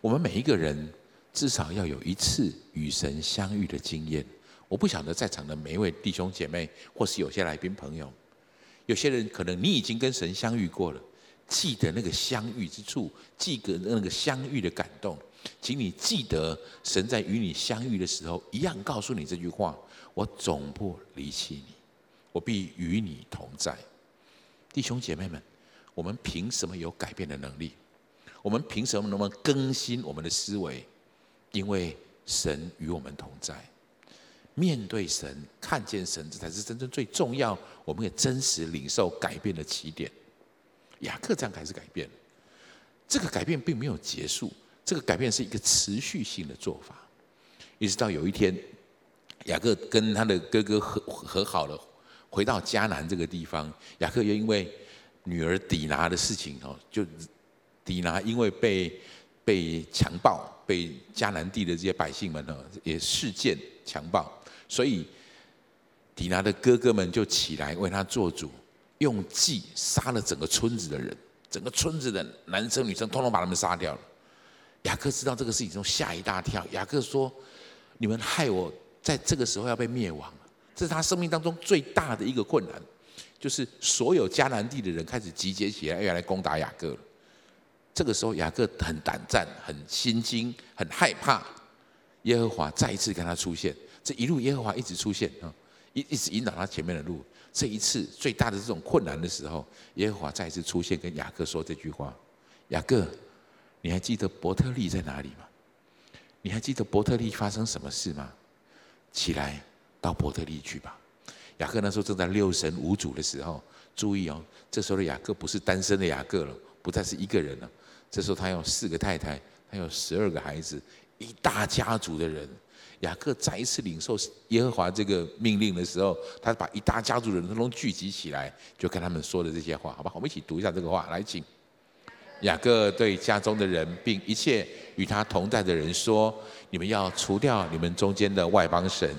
我们每一个人至少要有一次与神相遇的经验。我不晓得在场的每一位弟兄姐妹，或是有些来宾朋友，有些人可能你已经跟神相遇过了，记得那个相遇之处，记得那个相遇的感动。请你记得，神在与你相遇的时候，一样告诉你这句话：我总不离弃你，我必与你同在。弟兄姐妹们，我们凭什么有改变的能力？我们凭什么能不能更新我们的思维？因为神与我们同在。面对神，看见神，这才是真正最重要。我们也真实领受改变的起点。雅各这样开始改变，这个改变并没有结束，这个改变是一个持续性的做法。一直到有一天，雅各跟他的哥哥和和好了，回到迦南这个地方。雅各又因为女儿底拿的事情哦，就底拿因为被被强暴，被迦南地的这些百姓们呢也事件强暴。所以，底拿的哥哥们就起来为他做主，用计杀了整个村子的人，整个村子的男生女生通通把他们杀掉了。雅各知道这个事情之后吓一大跳。雅各说：“你们害我在这个时候要被灭亡，这是他生命当中最大的一个困难，就是所有迦南地的人开始集结起来要来攻打雅各。这个时候，雅各很胆战、很心惊、很害怕。耶和华再一次跟他出现。”这一路耶和华一直出现啊，一一直引导他前面的路。这一次最大的这种困难的时候，耶和华再一次出现，跟雅各说这句话：“雅各，你还记得伯特利在哪里吗？你还记得伯特利发生什么事吗？起来，到伯特利去吧。”雅各那时候正在六神无主的时候，注意哦，这时候的雅各不是单身的雅各了，不再是一个人了。这时候他有四个太太，他有十二个孩子，一大家族的人。雅各再一次领受耶和华这个命令的时候，他把一大家族人都聚集起来，就跟他们说的这些话，好吧？我们一起读一下这个话，来，请。雅各对家中的人，并一切与他同在的人说：“你们要除掉你们中间的外邦神，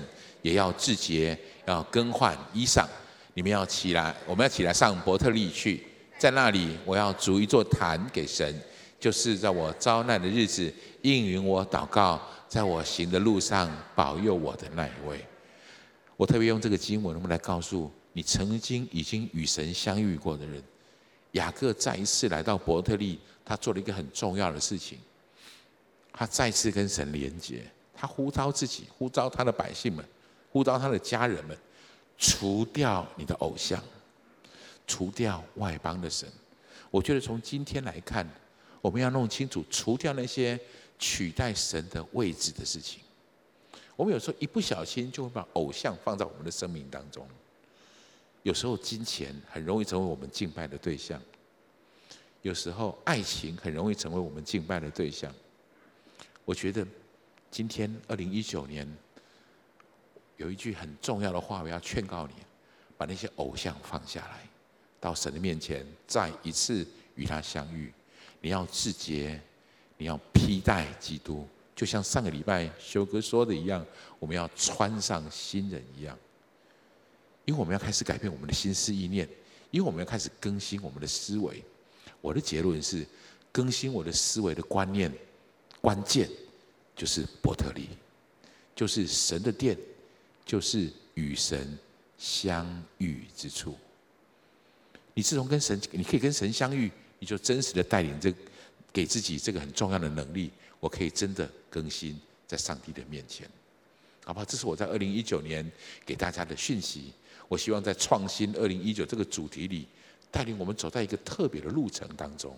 也要自洁，要更换衣裳。你们要起来，我们要起来上伯特利去，在那里我要筑一座坛给神，就是在我遭难的日子应允我祷告。”在我行的路上保佑我的那一位，我特别用这个经文，我们来告诉你，曾经已经与神相遇过的人，雅各再一次来到伯特利，他做了一个很重要的事情，他再次跟神连接，他呼召自己，呼召他的百姓们，呼召他的家人们，除掉你的偶像，除掉外邦的神。我觉得从今天来看，我们要弄清楚，除掉那些。取代神的位置的事情，我们有时候一不小心就会把偶像放在我们的生命当中。有时候金钱很容易成为我们敬拜的对象，有时候爱情很容易成为我们敬拜的对象。我觉得今天二零一九年有一句很重要的话，我要劝告你：把那些偶像放下来，到神的面前再一次与他相遇。你要自洁。你要披戴基督，就像上个礼拜修哥说的一样，我们要穿上新人一样。因为我们要开始改变我们的心思意念，因为我们要开始更新我们的思维。我的结论是，更新我的思维的观念，关键就是伯特利，就是神的殿，就是与神相遇之处。你自从跟神，你可以跟神相遇，你就真实的带领这。给自己这个很重要的能力，我可以真的更新在上帝的面前，好不好？这是我在二零一九年给大家的讯息。我希望在创新二零一九这个主题里，带领我们走在一个特别的路程当中。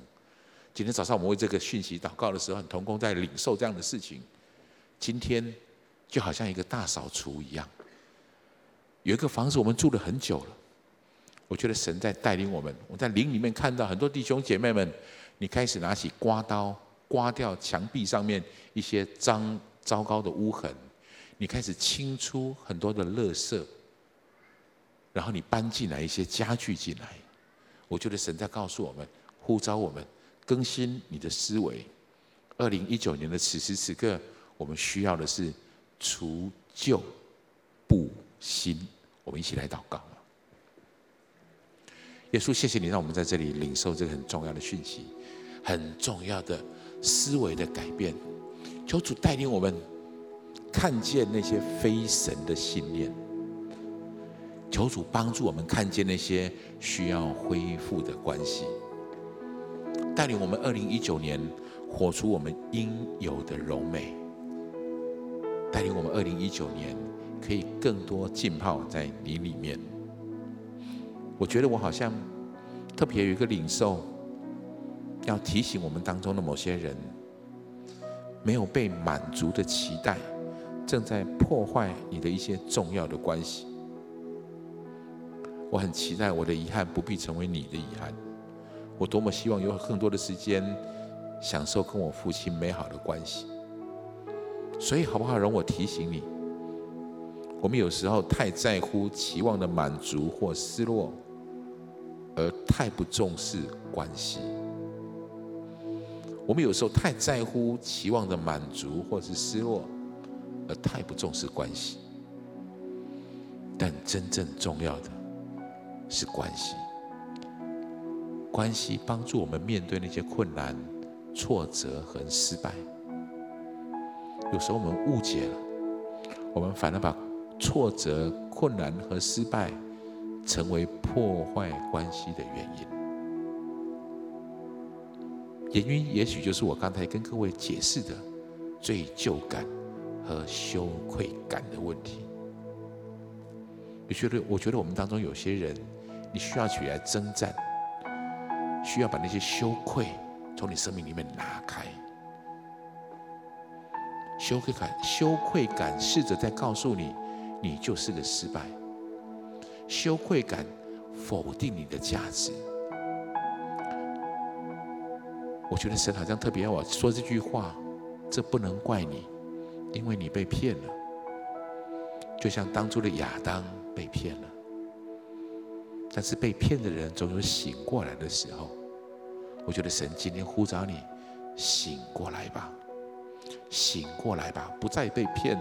今天早上我们为这个讯息祷告的时候，很同工在领受这样的事情。今天就好像一个大扫除一样，有一个房子我们住了很久了，我觉得神在带领我们。我在灵里面看到很多弟兄姐妹们。你开始拿起刮刀，刮掉墙壁上面一些脏糟糕的污痕。你开始清出很多的垃圾，然后你搬进来一些家具进来。我觉得神在告诉我们，呼召我们更新你的思维。二零一九年的此时此刻，我们需要的是除旧布新。我们一起来祷告。耶稣，谢谢你让我们在这里领受这个很重要的讯息。很重要的思维的改变，求主带领我们看见那些非神的信念，求主帮助我们看见那些需要恢复的关系，带领我们二零一九年活出我们应有的柔美，带领我们二零一九年可以更多浸泡在你里面。我觉得我好像特别有一个领受，要提醒我们当中的某些人，没有被满足的期待，正在破坏你的一些重要的关系。我很期待我的遗憾不必成为你的遗憾。我多么希望有更多的时间享受跟我父亲美好的关系。所以，好不好？容我提醒你，我们有时候太在乎期望的满足或失落，而太不重视关系。我们有时候太在乎期望的满足或是失落，而太不重视关系。但真正重要的是关系，关系帮助我们面对那些困难、挫折和失败。有时候我们误解了，我们反而把挫折、困难和失败成为破坏关系的原因。原因也许就是我刚才跟各位解释的罪疚感和羞愧感的问题。你觉得？我觉得我们当中有些人，你需要起来征战，需要把那些羞愧从你生命里面拿开。羞愧感，羞愧感试着在告诉你，你就是个失败。羞愧感否定你的价值。我觉得神好像特别要我说这句话，这不能怪你，因为你被骗了。就像当初的亚当被骗了，但是被骗的人总有醒过来的时候。我觉得神今天呼召你，醒过来吧。醒过来吧，不再被骗，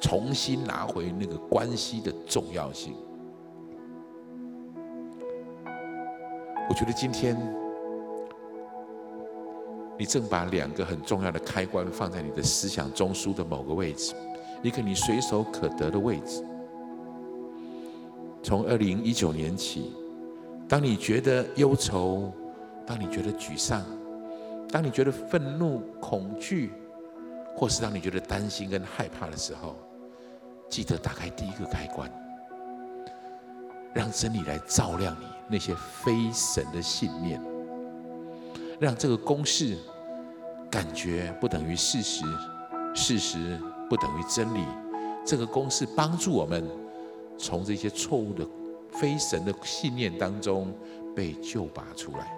重新拿回那个关系的重要性。我觉得今天你正把两个很重要的开关放在你的思想中枢的某个位置，一个你随手可得的位置。从二零一九年起，当你觉得忧愁，当你觉得沮丧，当你觉得愤怒、恐惧。或是当你觉得担心跟害怕的时候，记得打开第一个开关，让真理来照亮你那些非神的信念，让这个公式感觉不等于事实，事实不等于真理。这个公式帮助我们从这些错误的非神的信念当中被救拔出来。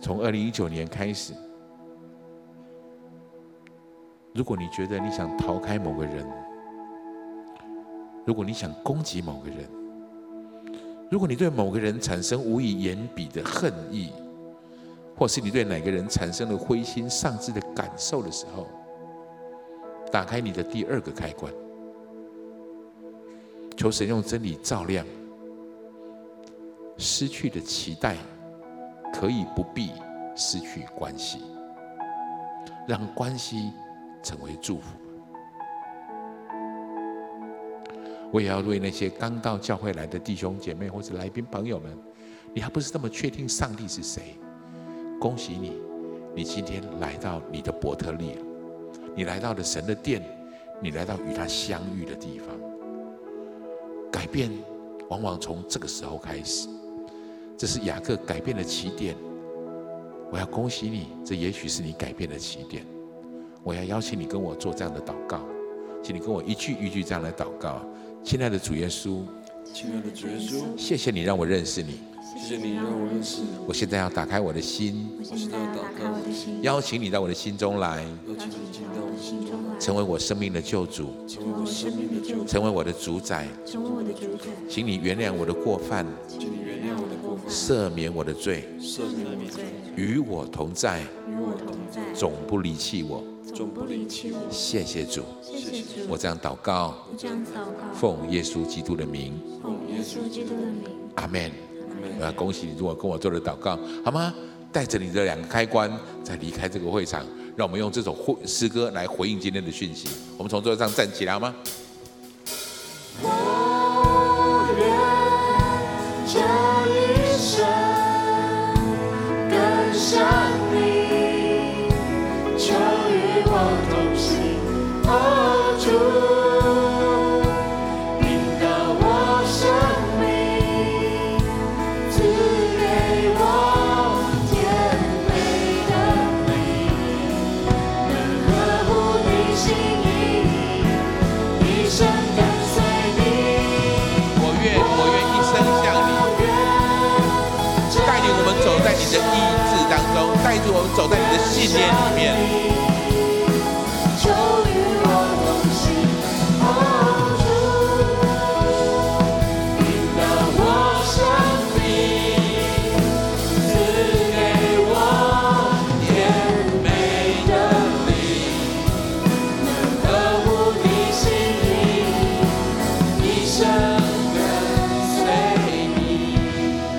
从二零一九年开始。如果你觉得你想逃开某个人，如果你想攻击某个人，如果你对某个人产生无以言比的恨意，或是你对哪个人产生了灰心丧志的感受的时候，打开你的第二个开关，求神用真理照亮。失去的期待可以不必失去关系，让关系。成为祝福。我也要为那些刚到教会来的弟兄姐妹或者来宾朋友们，你还不是那么确定上帝是谁？恭喜你，你今天来到你的伯特利了，你来到了神的殿，你来到与他相遇的地方。改变往往从这个时候开始，这是雅各改变的起点。我要恭喜你，这也许是你改变的起点。我要邀请你跟我做这样的祷告，请你跟我一句一句这样来祷告。亲爱的主耶稣，
亲爱的主耶稣，
谢谢你让我认识你，
谢谢你让我认识你。
我现在要打开我的心，
我现在要打开我的心，
邀请你到我的心中来，
邀请你进到我的心中来，
成为我生命的救主，
成为我生命的救主，
成为我的主宰，
成为我的主宰。
请你原谅我的过犯，
请你原谅我的过犯，
赦免我的罪，
赦免我的罪，
与我同在，
与我同在，
总不离弃我。
总不离弃我。
谢谢主，
谢谢主。
我这样祷告，
我这样祷告，
奉耶稣基督的名，
奉耶稣基督的名，
阿门。我要恭喜你，如果跟我做了祷告，好吗？带着你的两个开关，再离开这个会场，让我们用这首诗歌来回应今天的讯息。我们从座位上站起来，好
吗？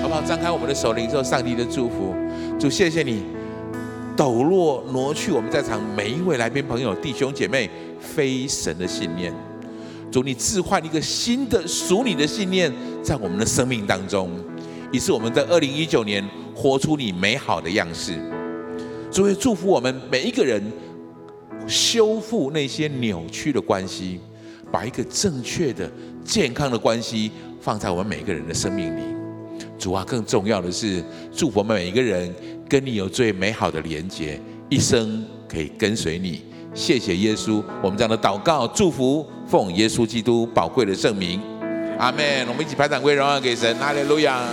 好不好？张开我们的手，领受上帝的祝福。主，谢谢你抖落挪去我们在场每一位来宾朋友、弟兄姐妹非神的信念。主，你置换一个新的属你的信念在我们的生命当中，以致我们在二零一九年活出你美好的样式。主，也祝福我们每一个人修复那些扭曲的关系，把一个正确的、健康的关系放在我们每个人的生命里。主啊，更重要的是祝福我们每一个人跟你有最美好的连结，一生可以跟随你。谢谢耶稣，我们这样的祷告、祝福，奉耶稣基督宝贵的圣名，阿门。我们一起拍掌归荣耀给神，哈利路亚。